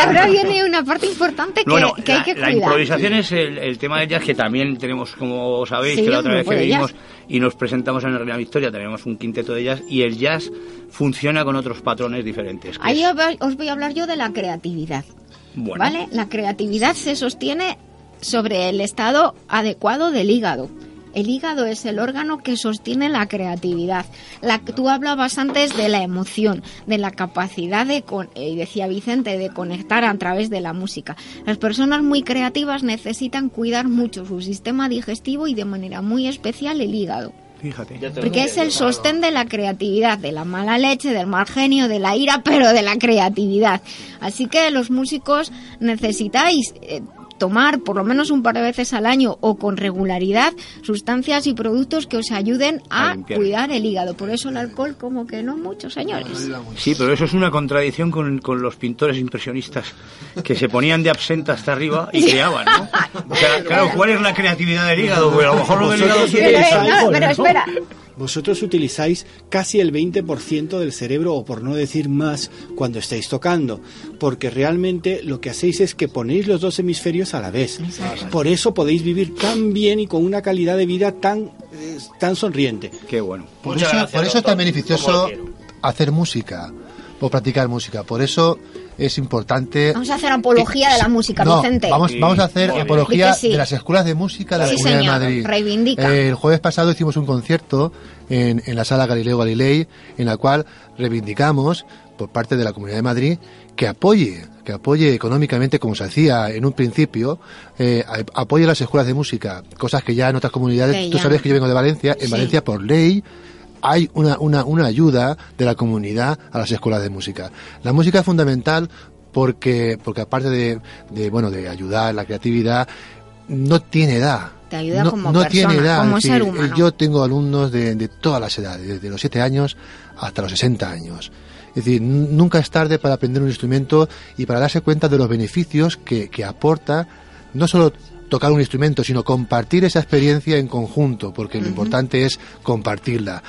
ahora viene una parte importante que, Bueno, que hay que la, la cuidar. improvisación es el, el tema del jazz que también tenemos, como sabéis, Sí, que la otra vez que jazz. y nos presentamos en el Reina Victoria tenemos un quinteto de jazz y el jazz funciona con otros patrones diferentes. Ahí es- os voy- os voy a hablar yo de la creatividad. bueno, ¿Vale? La creatividad se sostiene sobre el estado adecuado del hígado. El hígado es el órgano que sostiene la creatividad. La, tú hablabas antes de la emoción, de la capacidad de, con- eh, decía Vicente, de conectar a través de la música. Las personas muy creativas necesitan cuidar mucho su sistema digestivo y de manera muy especial el hígado. Fíjate. Porque es el sostén de la creatividad, de la mala leche, del mal genio, de la ira, pero de la creatividad. Así que los músicos necesitáis eh, tomar por lo menos un par de veces al año o con regularidad sustancias y productos que os ayuden A cuidar el hígado. Por eso el alcohol como que no mucho, señores. Sí, pero eso es una contradicción con, con los pintores impresionistas que se ponían de absenta hasta arriba y creaban, ¿no? O sea, claro, ¿cuál es la creatividad del hígado? Pues a lo mejor lo del hígado. Pero, eh, no, pero espera. Vosotros utilizáis casi el 20% del cerebro, o por no decir más, cuando estáis tocando, porque realmente lo que hacéis es que ponéis los dos hemisferios a la vez. Por eso podéis vivir tan bien y con una calidad de vida tan, eh, tan sonriente. Qué bueno. Por eso, por eso es tan beneficioso hacer música o practicar música. Por eso es importante. Vamos a hacer apología de la música, No, Vicente. vamos, vamos a hacer apología sí. de las escuelas de música de la Comunidad señor. de Madrid. Reivindica. Eh, el jueves pasado hicimos un concierto en, en la sala Galileo Galilei, en la cual reivindicamos por parte de la Comunidad de Madrid que apoye, que apoye económicamente, como se hacía en un principio, eh, a- apoye las escuelas de música, cosas que ya en otras comunidades, Que tú ya. sabes que yo vengo de Valencia, en Sí. Valencia por ley hay una, una, una ayuda de la comunidad a las escuelas de música. La música es fundamental porque, porque aparte de, de, bueno, de ayudar la creatividad, no tiene edad. Te ayuda no, como no persona, tiene edad. como ser humano. Yo tengo alumnos de, de todas las edades, desde los 7 años hasta los 60 años. Es decir, nunca es tarde para aprender un instrumento y para darse cuenta de los beneficios que, que aporta no solo tocar un instrumento, sino compartir esa experiencia en conjunto, porque lo importante es compartirla.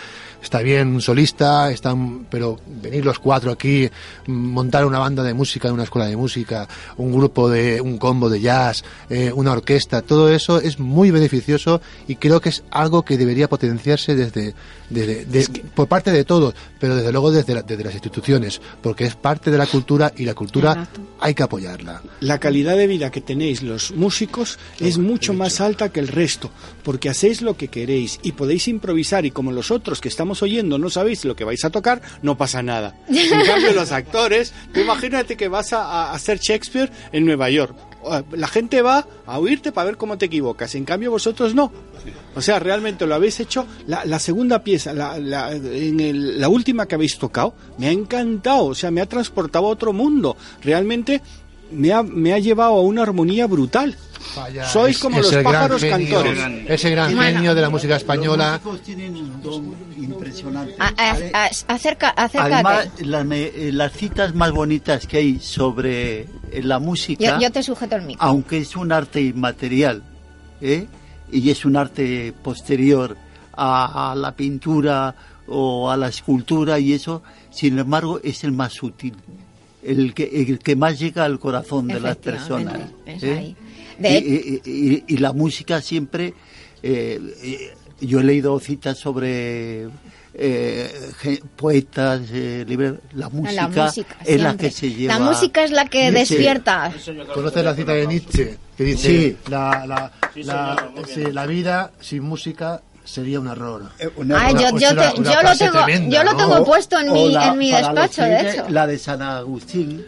Está bien un solista, están, pero venir los cuatro aquí, montar una banda de música una escuela de música, un grupo de, un combo de jazz, eh, una orquesta, todo eso es muy beneficioso y creo que es algo que debería potenciarse desde, desde por parte de todos, pero desde luego desde, desde las instituciones, porque es parte de la cultura y la cultura hay que apoyarla. La calidad de vida que tenéis los músicos es mucho más alta que el resto, porque hacéis lo que queréis y podéis improvisar y como los otros que estamos oyendo no sabéis lo que vais a tocar, no pasa nada. En cambio los actores, imagínate que vas a, hacer Shakespeare en Nueva York. La gente va a oírte para ver cómo te equivocas, en cambio vosotros no. O sea, realmente lo habéis hecho. La, segunda pieza, la, en la última que habéis tocado, me ha encantado, o sea, me ha transportado a otro mundo. Realmente me ha llevado a una armonía brutal. Sois como los pájaros cantores. Ese gran genio de la música española. acerca, Además, eh, las, citas más bonitas que hay sobre eh, la música. Yo, te sujeto el micro. Aunque es un arte inmaterial, ¿eh? y es un arte posterior a, la pintura o a la escultura y eso, sin embargo, es el más útil el que, el que más llega al corazón de las personas. ¿eh? Y, la música siempre, eh, eh, yo he leído citas sobre poetas, la música, es la que se lleva. La música es la que despierta. ¿Conoces la cita de Nietzsche? Que dice, la, la, la, la vida sin música sería un error. Ah, yo, yo, lo tengo, yo lo tengo puesto en mi, en mi despacho, de hecho. La de San Agustín,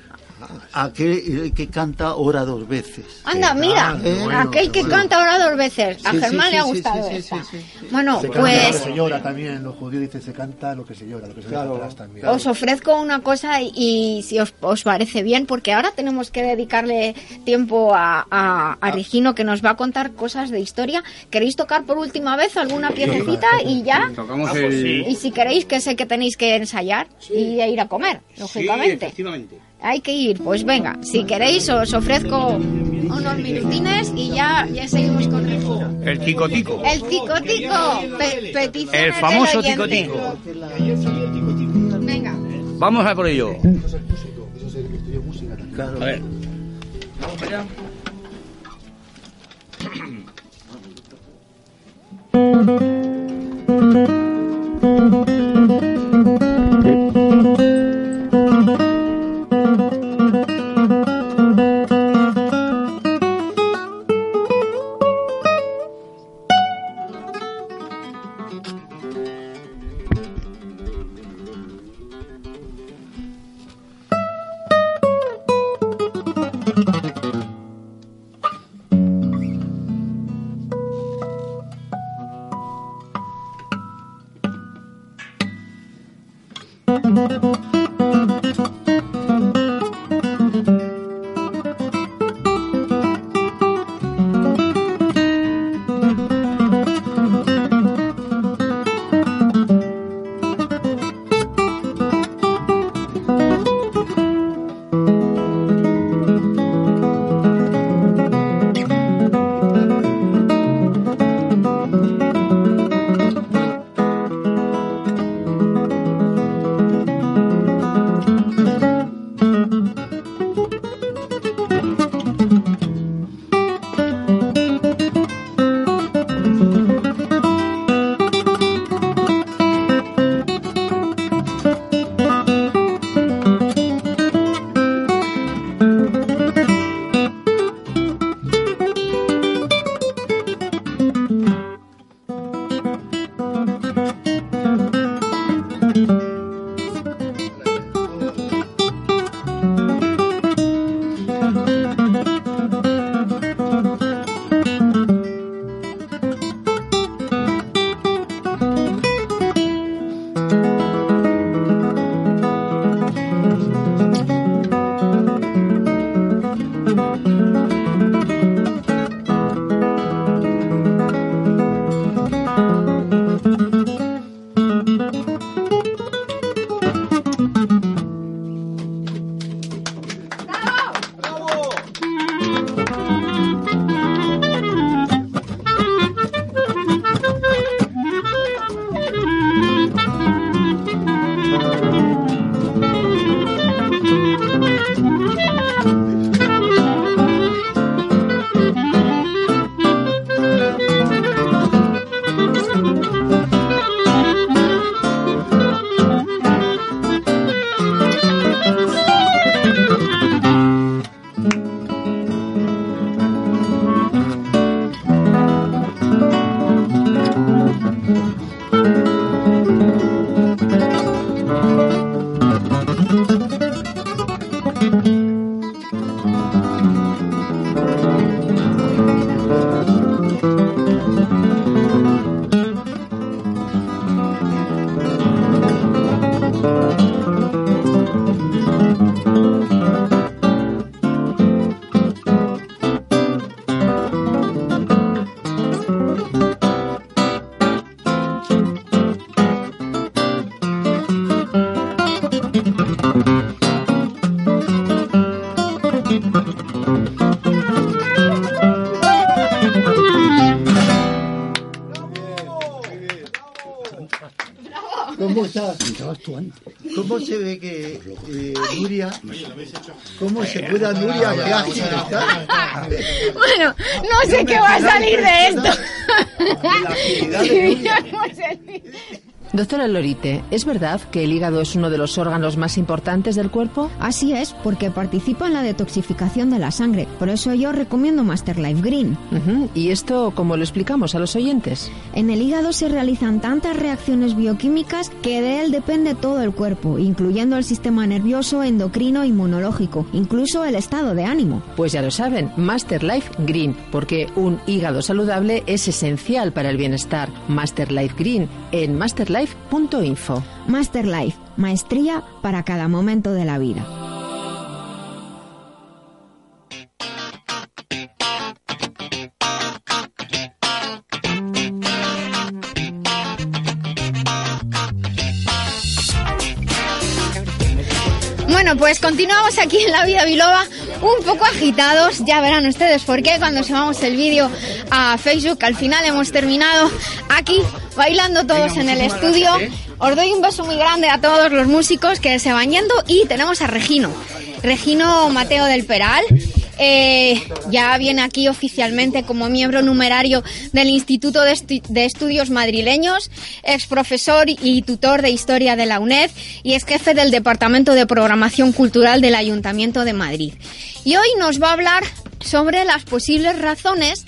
aquel que canta ora dos veces. Anda, mira, ah, aquel que canta ora dos veces. A Germán le ha gustado esa. Bueno, pues... se llora también, los judíos dicen se canta lo que se llora, lo que se claro. también. Os ofrezco una cosa y, si os, os, parece bien, porque ahora tenemos que dedicarle tiempo a, a, a, Regino que nos va a contar cosas de historia. ¿Queréis tocar por última vez alguna piececita y ya? Y si queréis que sé que tenéis que ensayar y ir a comer, lógicamente. Hay que ir, pues venga, si queréis os ofrezco unos minutines y ya, ya seguimos con el juego. El tico tico. El tico tico. El famoso tico tico. Venga. Vamos a por ello. A ver. Vamos allá. Cómo se cuida Nuria? Bueno, no sé qué va a salir de esto. Doctora Lorite, ¿es verdad que el hígado es uno de los órganos más importantes del cuerpo? Así es, porque participa en la detoxificación de la sangre. Por eso yo recomiendo Master Life Green. ¿Y esto cómo lo explicamos a los oyentes? En el hígado se realizan tantas reacciones bioquímicas que de él depende todo el cuerpo, incluyendo el sistema nervioso, endocrino, inmunológico, incluso el estado de ánimo. Pues ya lo saben, Master Life Green, porque un hígado saludable es esencial para el bienestar. Master Life Green en Master Life masterlife.info. Masterlife, maestría para cada momento de la vida. Pues continuamos aquí en la vida biloba, un poco agitados, ya verán ustedes por qué cuando subamos el vídeo a Facebook, al final hemos terminado aquí bailando todos en el estudio. Os doy un beso muy grande a todos los músicos que se van yendo y tenemos a Regino. Regino Mateo del Peral. Eh, ya viene aquí oficialmente como miembro numerario del Instituto de, Estudios Madrileños, ex profesor y tutor de Historia de la UNED y es jefe del Departamento de Programación Cultural del Ayuntamiento de Madrid. Y hoy nos va a hablar sobre las posibles razones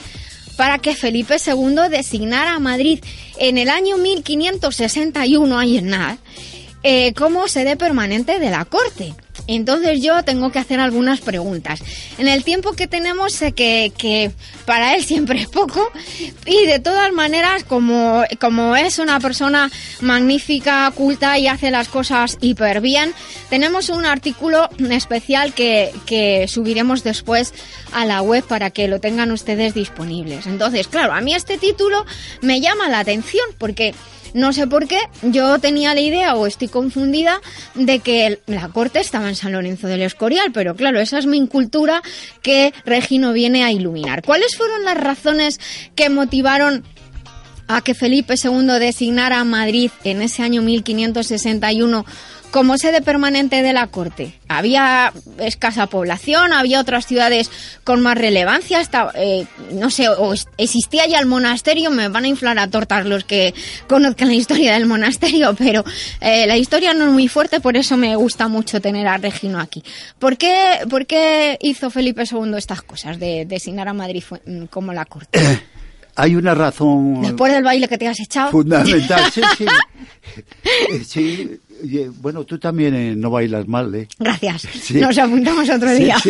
para que Felipe II designara a Madrid en el año 1561, ahí eh, como sede permanente de la corte. Entonces yo tengo que hacer algunas preguntas. En el tiempo que tenemos sé que, para él siempre es poco y de todas maneras como, como es una persona magnífica, culta y hace las cosas hiper bien, tenemos un artículo especial que, que subiremos después a la web para que lo tengan ustedes disponibles. Entonces, claro, a mí este título me llama la atención porque no sé por qué, yo tenía la idea o estoy confundida de que la corte estaba en San Lorenzo del Escorial, pero claro, esa es mi incultura que Regino viene a iluminar. ¿Cuáles fueron las razones que motivaron a que Felipe II designara a Madrid en ese año 1561 como sede permanente de la corte. Había escasa población, había otras ciudades con más relevancia, hasta, eh, no sé, o existía ya el monasterio, me van a inflar a tortas los que conozcan la historia del monasterio, pero eh, la historia no es muy fuerte, por eso me gusta mucho tener a Regino aquí. ¿Por qué, por qué hizo Felipe II estas cosas de designar a Madrid mm, como la corte? Hay una razón. Después del baile que te has echado. Fundamental, sí, sí. sí bueno, tú también eh, no bailas mal, ¿eh? Gracias. Nos apuntamos otro día.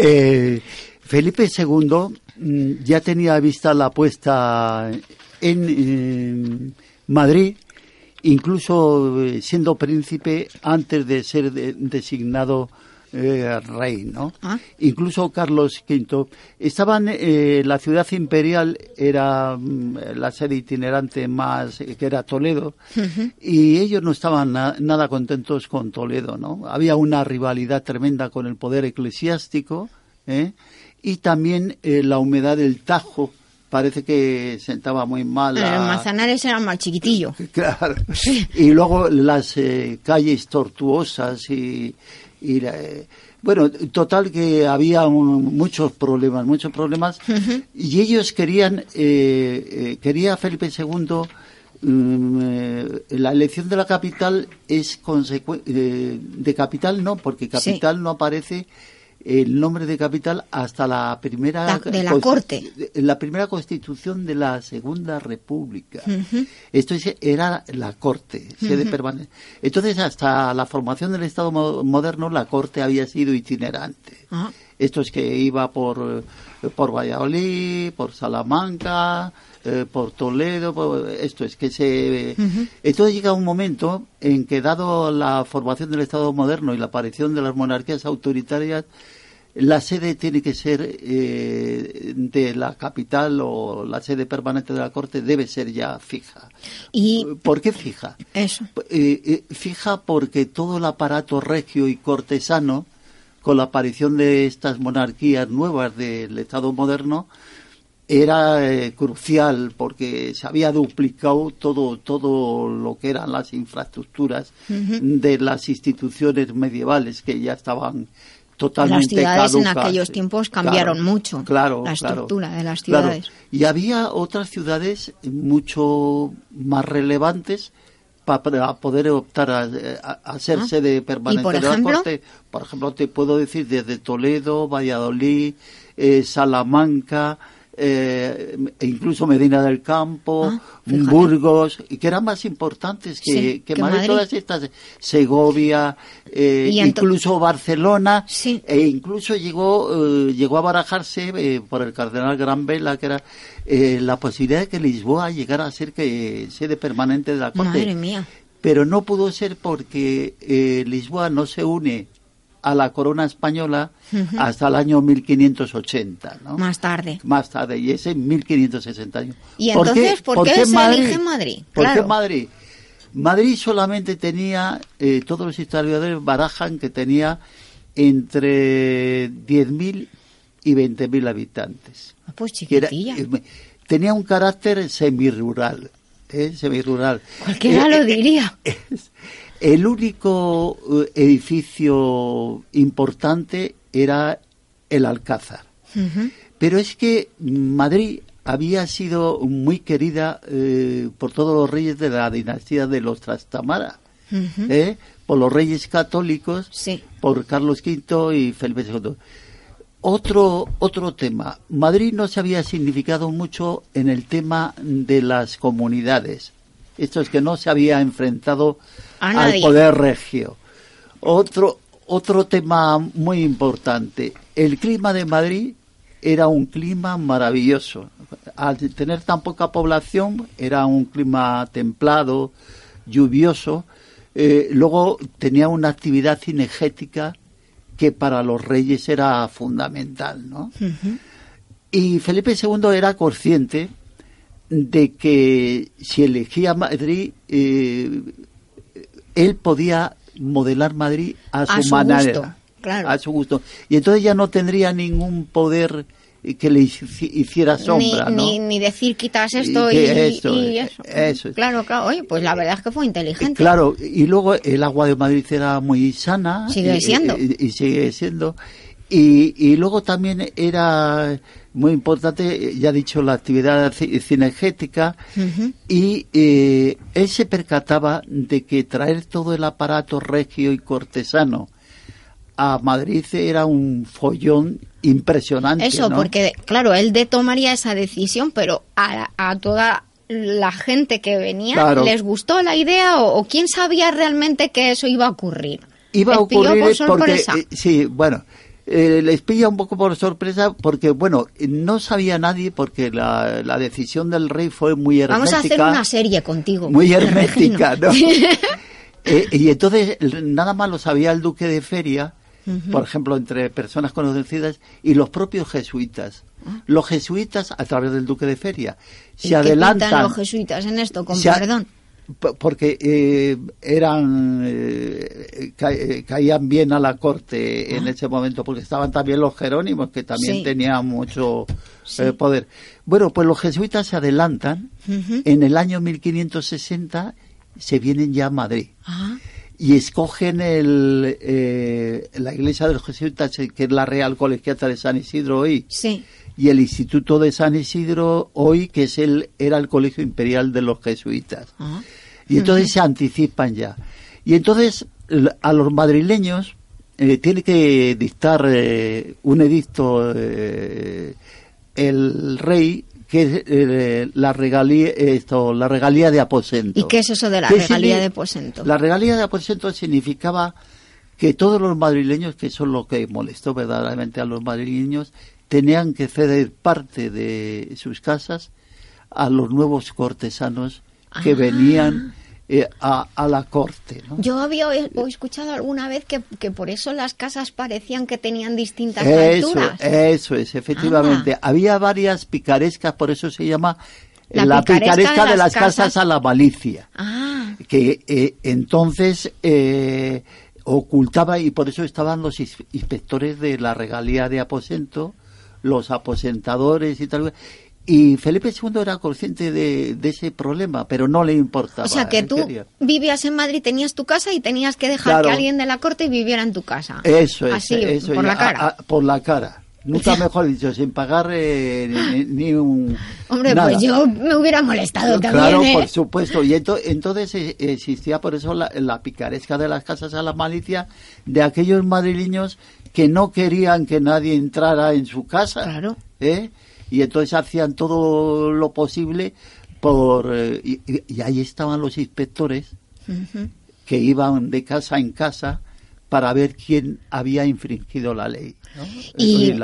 Eh, Felipe II mm, ya tenía vista la puesta en Madrid, incluso eh, siendo príncipe antes de ser designado eh, rey, ¿no? Ah. Incluso Carlos V. Estaban, eh, la ciudad imperial era mm, la sede itinerante más, eh, que era Toledo, y ellos no estaban nada contentos con Toledo, ¿no? Había una rivalidad tremenda con el poder eclesiástico, y también la humedad del Tajo, parece que sentaba muy mal. A... Los manzanares eran más chiquitillos. Claro. Y luego las calles tortuosas y, y bueno, total que había muchos problemas, muchos problemas, y ellos querían, eh, eh, quería Felipe II, mm, eh, la elección de la capital es de capital no, porque capital no aparece el nombre de capital hasta la primera de la corte. la primera constitución de la segunda república. Esto era la corte sede permanente entonces hasta la formación del estado moderno la corte había sido itinerante. Ah. esto es que iba por por Valladolid por Salamanca eh, por Toledo, esto es que se... Entonces llega un momento en que dado la formación del Estado moderno y la aparición de las monarquías autoritarias, la sede tiene que ser eh, de la capital o la sede permanente de la Corte debe ser ya fija. ¿Y por qué fija? Eso. Eh, fija porque todo el aparato regio y cortesano, con la aparición de estas monarquías nuevas del Estado moderno, era eh, crucial porque se había duplicado todo todo lo que eran las infraestructuras de las instituciones medievales que ya estaban totalmente Las ciudades en aquellos tiempos cambiaron Claro, mucho. claro, la claro. estructura de las Claro. ciudades. Y había otras ciudades mucho más relevantes pa- para poder optar a, a- a ser Ah. sede ¿Y permanente por de la ejemplo? corte. Por ejemplo, te puedo decir desde Toledo, Valladolid, eh, Salamanca, eh, incluso Medina del Campo, Ah. Burgos, y que eran más importantes que, Sí, que que Madrid, Madrid. todas estas, Segovia, eh, incluso Barcelona, e incluso llegó, eh, llegó a barajarse eh, por el cardenal Gran Vela, que era eh, la posibilidad de que Lisboa llegara a ser que sede permanente de la corte. Madre mía. Pero no pudo ser porque eh, Lisboa no se une a la corona española hasta el año 1580, ¿no? Más tarde. Más tarde, y es en 1561. ¿Y entonces por qué, se elige Madrid? ¿Por claro. qué Madrid? Madrid solamente tenía, eh, todos los historiadores barajan que tenía entre 10.000 y 20.000 habitantes. Ah, Pues Que era- chiquitilla. eh, tenía un carácter semirural, ¿eh? semirural. Cualquiera Eh, lo eh, diría. El único eh, edificio importante era el Alcázar. Pero es que Madrid había sido muy querida eh, por todos los reyes de la dinastía de los Trastamara. ¿eh? por los reyes católicos, Sí. por Carlos V y Felipe II. Otro, otro tema. Madrid no se había significado mucho en el tema de las comunidades. Esto es que no se había enfrentado al poder regio. Otro, otro tema muy importante. El clima de Madrid era un clima maravilloso. Al tener tan poca población, era un clima templado, lluvioso. Eh, luego tenía una actividad cinegética que para los reyes era fundamental, ¿no? Y Felipe II era consciente de que si elegía Madrid, eh, él podía modelar Madrid a su, A su manera, gusto, claro. a su gusto. Y entonces ya no tendría ningún poder que le hici- hiciera sombra, ni, ¿no? ni, ni decir quitas esto y, eso, y eso. eso es. Claro, claro. Oye, pues la verdad es que fue inteligente. Claro, y luego el agua de Madrid era muy sana. Sigue siendo. Y, y sigue siendo. Y, y luego también era muy importante, ya he dicho, la actividad ci- cinegética. Ujú. Y eh, él se percataba de que traer todo el aparato regio y cortesano a Madrid era un follón impresionante. Eso, ¿no? porque, claro, él de tomaría esa decisión, pero a, a toda la gente que venía Claro. les gustó la idea o, o quién sabía realmente que eso iba a ocurrir. Iba a Les ocurrir por porque, eh, sí, bueno, eh, les pilla un poco por sorpresa porque, bueno, no sabía nadie porque la, la decisión del rey fue muy hermética. Vamos a hacer una serie contigo. Muy hermética. ¿no? Eh, y entonces nada más lo sabía el duque de Feria, por ejemplo, entre personas conocidas, y los propios jesuitas. Los jesuitas, a través del duque de Feria, Ah. ¿Y se qué adelantan. los jesuitas en esto, con Se perdón? Porque eh, eran eh, ca- eh, caían bien a la corte en ese momento porque estaban también los jerónimos que también Sí. tenían mucho eh, poder. Bueno pues los jesuitas se adelantan. En el año 1560 se vienen ya a Madrid. Ah, y escogen el, eh, la iglesia de los jesuitas que es la Real Colegiata de San Isidro hoy. Sí. Y el Instituto de San Isidro hoy que es el era el Colegio Imperial de los jesuitas Ah. y entonces se anticipan ya. Y entonces a los madrileños eh, tiene que dictar eh, un edicto eh, el rey que es la regalía esto la regalía de aposento. ¿Y qué es eso de la ¿Qué regalía de aposento? La regalía de aposento significaba que todos los madrileños, que son lo que molestó verdaderamente a los madrileños, tenían que ceder parte de sus casas a los nuevos cortesanos que Ah. venían eh, a, a la corte. ¿no? Yo había escuchado alguna vez que, que por eso las casas parecían que tenían distintas Eso, alturas. eso es, efectivamente. Había varias picarescas, por eso se llama La la, picaresca picaresca, de de las casas, casas a la malicia. Ah, que eh, entonces eh, ocultaba y por eso estaban los ins- inspectores de la regalía de aposento, los aposentadores y tal. Y Felipe II era consciente de, de ese problema, pero no le importaba. O sea, que él tú vivías en Madrid, tenías tu casa y tenías que dejar Claro. que alguien de la corte viviera en tu casa. Eso es, Así, eso por es, la a- cara. a- por la cara. Nunca mejor dicho, sin pagar eh, ni, ni un. Hombre, nada. pues yo me hubiera molestado también, Claro, ¿eh? por supuesto. Y ento- entonces eh, existía por eso la, la picaresca de las casas a la malicia de aquellos madrileños que no querían que nadie entrara en su casa. Claro. ¿eh? Y entonces hacían todo lo posible por... eh, y, y- ahí estaban los inspectores que iban de casa en casa para ver quién había infringido la ley. ¿No? Y,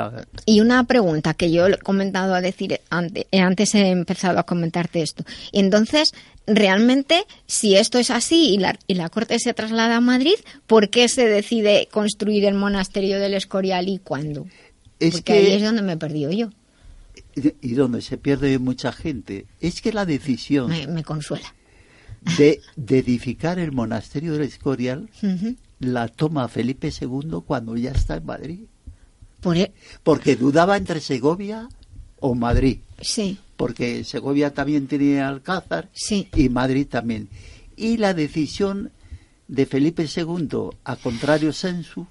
y una pregunta que yo he comentado a decir antes, antes he empezado a comentarte esto. Entonces, realmente, si esto es así y la, y la corte se traslada a Madrid, ¿por qué se decide construir el monasterio del Escorial y cuándo? Es Porque que- ahí es donde me he perdido yo. y donde se pierde mucha gente. Es que la decisión Me, me consuela. de, de edificar el monasterio del Escorial la toma Felipe II cuando ya está en Madrid. Por e- Porque dudaba entre Segovia o Madrid. Sí. Porque Segovia también tenía Alcázar y Madrid también. Y la decisión de Felipe II, a contrario sensu,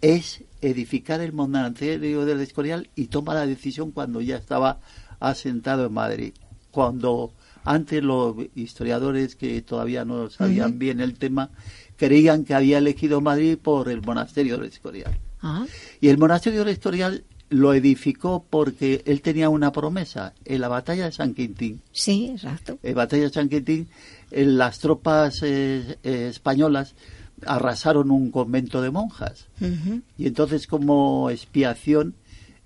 es edificar el monasterio del Escorial y toma la decisión cuando ya estaba asentado en Madrid. Cuando antes los historiadores que todavía no sabían bien el tema creían que había elegido Madrid por el monasterio del Escorial. Ah, Y el monasterio del Escorial lo edificó porque él tenía una promesa en la batalla de San Quintín. sí, exacto. En la batalla de San Quintín, las tropas eh, eh, españolas arrasaron un convento de monjas. Y entonces, como expiación,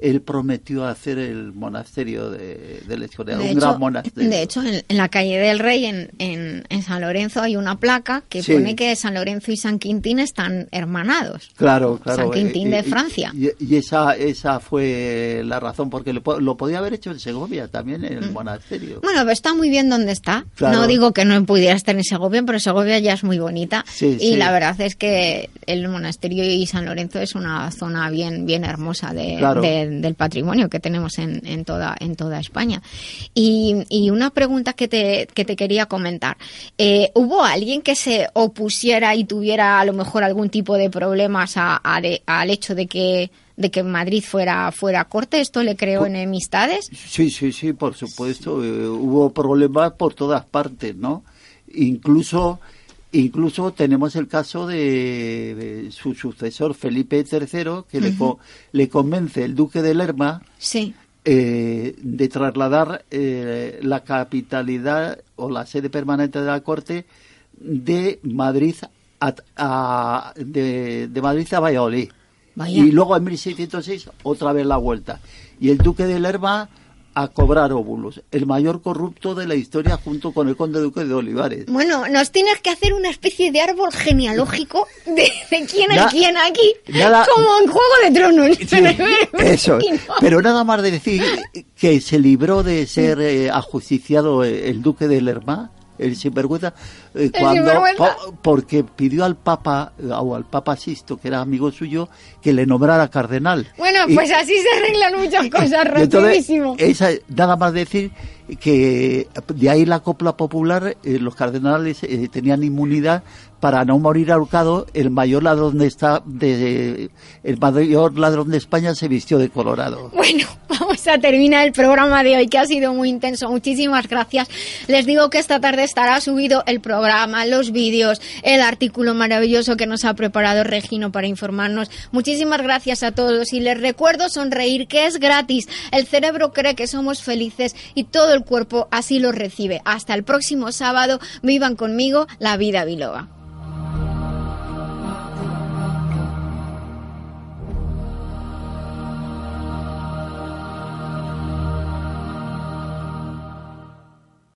él prometió hacer el monasterio de, De un hecho, gran monasterio. de hecho, en, en la calle del Rey, en, en, en San Lorenzo, hay una placa que Sí. pone que San Lorenzo y San Quintín están hermanados. Claro, claro. San Quintín eh, de eh, Francia. Y, y esa, esa fue la razón, porque lo, lo podía haber hecho en Segovia también, en el monasterio. Bueno, pero está muy bien donde está. Claro. No digo que no pudiera estar en Segovia, pero Segovia ya es muy bonita. Sí, y sí. la verdad es que el monasterio y San Lorenzo es una zona bien, bien hermosa de, Claro. de- del patrimonio que tenemos en, en toda, en toda España. Y, y una pregunta que te, que te quería comentar. Eh, ¿Hubo alguien que se opusiera y tuviera a lo mejor algún tipo de problemas a- a de- al hecho de que de que Madrid fuera fuera corte esto le creó enemistades Sí, sí, sí, por supuesto. eh, hubo problemas por todas partes, ¿no? Incluso, incluso tenemos el caso de, de su sucesor Felipe III, que le, co- le convence el duque de Lerma sí eh, de trasladar eh, la capitalidad o la sede permanente de la corte de Madrid a, a- de, de Madrid a Valladolid. Vaya. Y luego en 1606 otra vez la vuelta. Y el duque de Lerma a cobrar óvulos, el mayor corrupto de la historia junto con el conde duque de Olivares. Bueno, nos tienes que hacer una especie de árbol genealógico de, de quién Na- quién aquí, nada- como en Juego de Tronos. Eso, pero nada más de decir que se libró de ser eh, ajusticiado el duque de Lerma, el sinvergüenza, eh, cuando sinvergüenza. po- porque pidió al Papa eh, o al Papa Sisto, que era amigo suyo, que le nombrara cardenal. Bueno, Y- pues así se arreglan muchas cosas, entonces, rapidísimo. esa, nada más decir que de ahí la copla popular, eh, los cardenales eh, tenían inmunidad para no morir ahorcado. El mayor ladrón de esta, el mayor ladrón de España se vistió de colorado. Bueno, vamos a terminar el programa de hoy que ha sido muy intenso. Muchísimas gracias. Les digo que esta tarde estará subido el programa, los vídeos, el artículo maravilloso que nos ha preparado Regino para informarnos. Muchísimas gracias a todos y les recuerdo sonreír que es gratis. El cerebro cree que somos felices y todo el cuerpo así lo recibe. Hasta el próximo sábado. Vivan conmigo la vida biloba.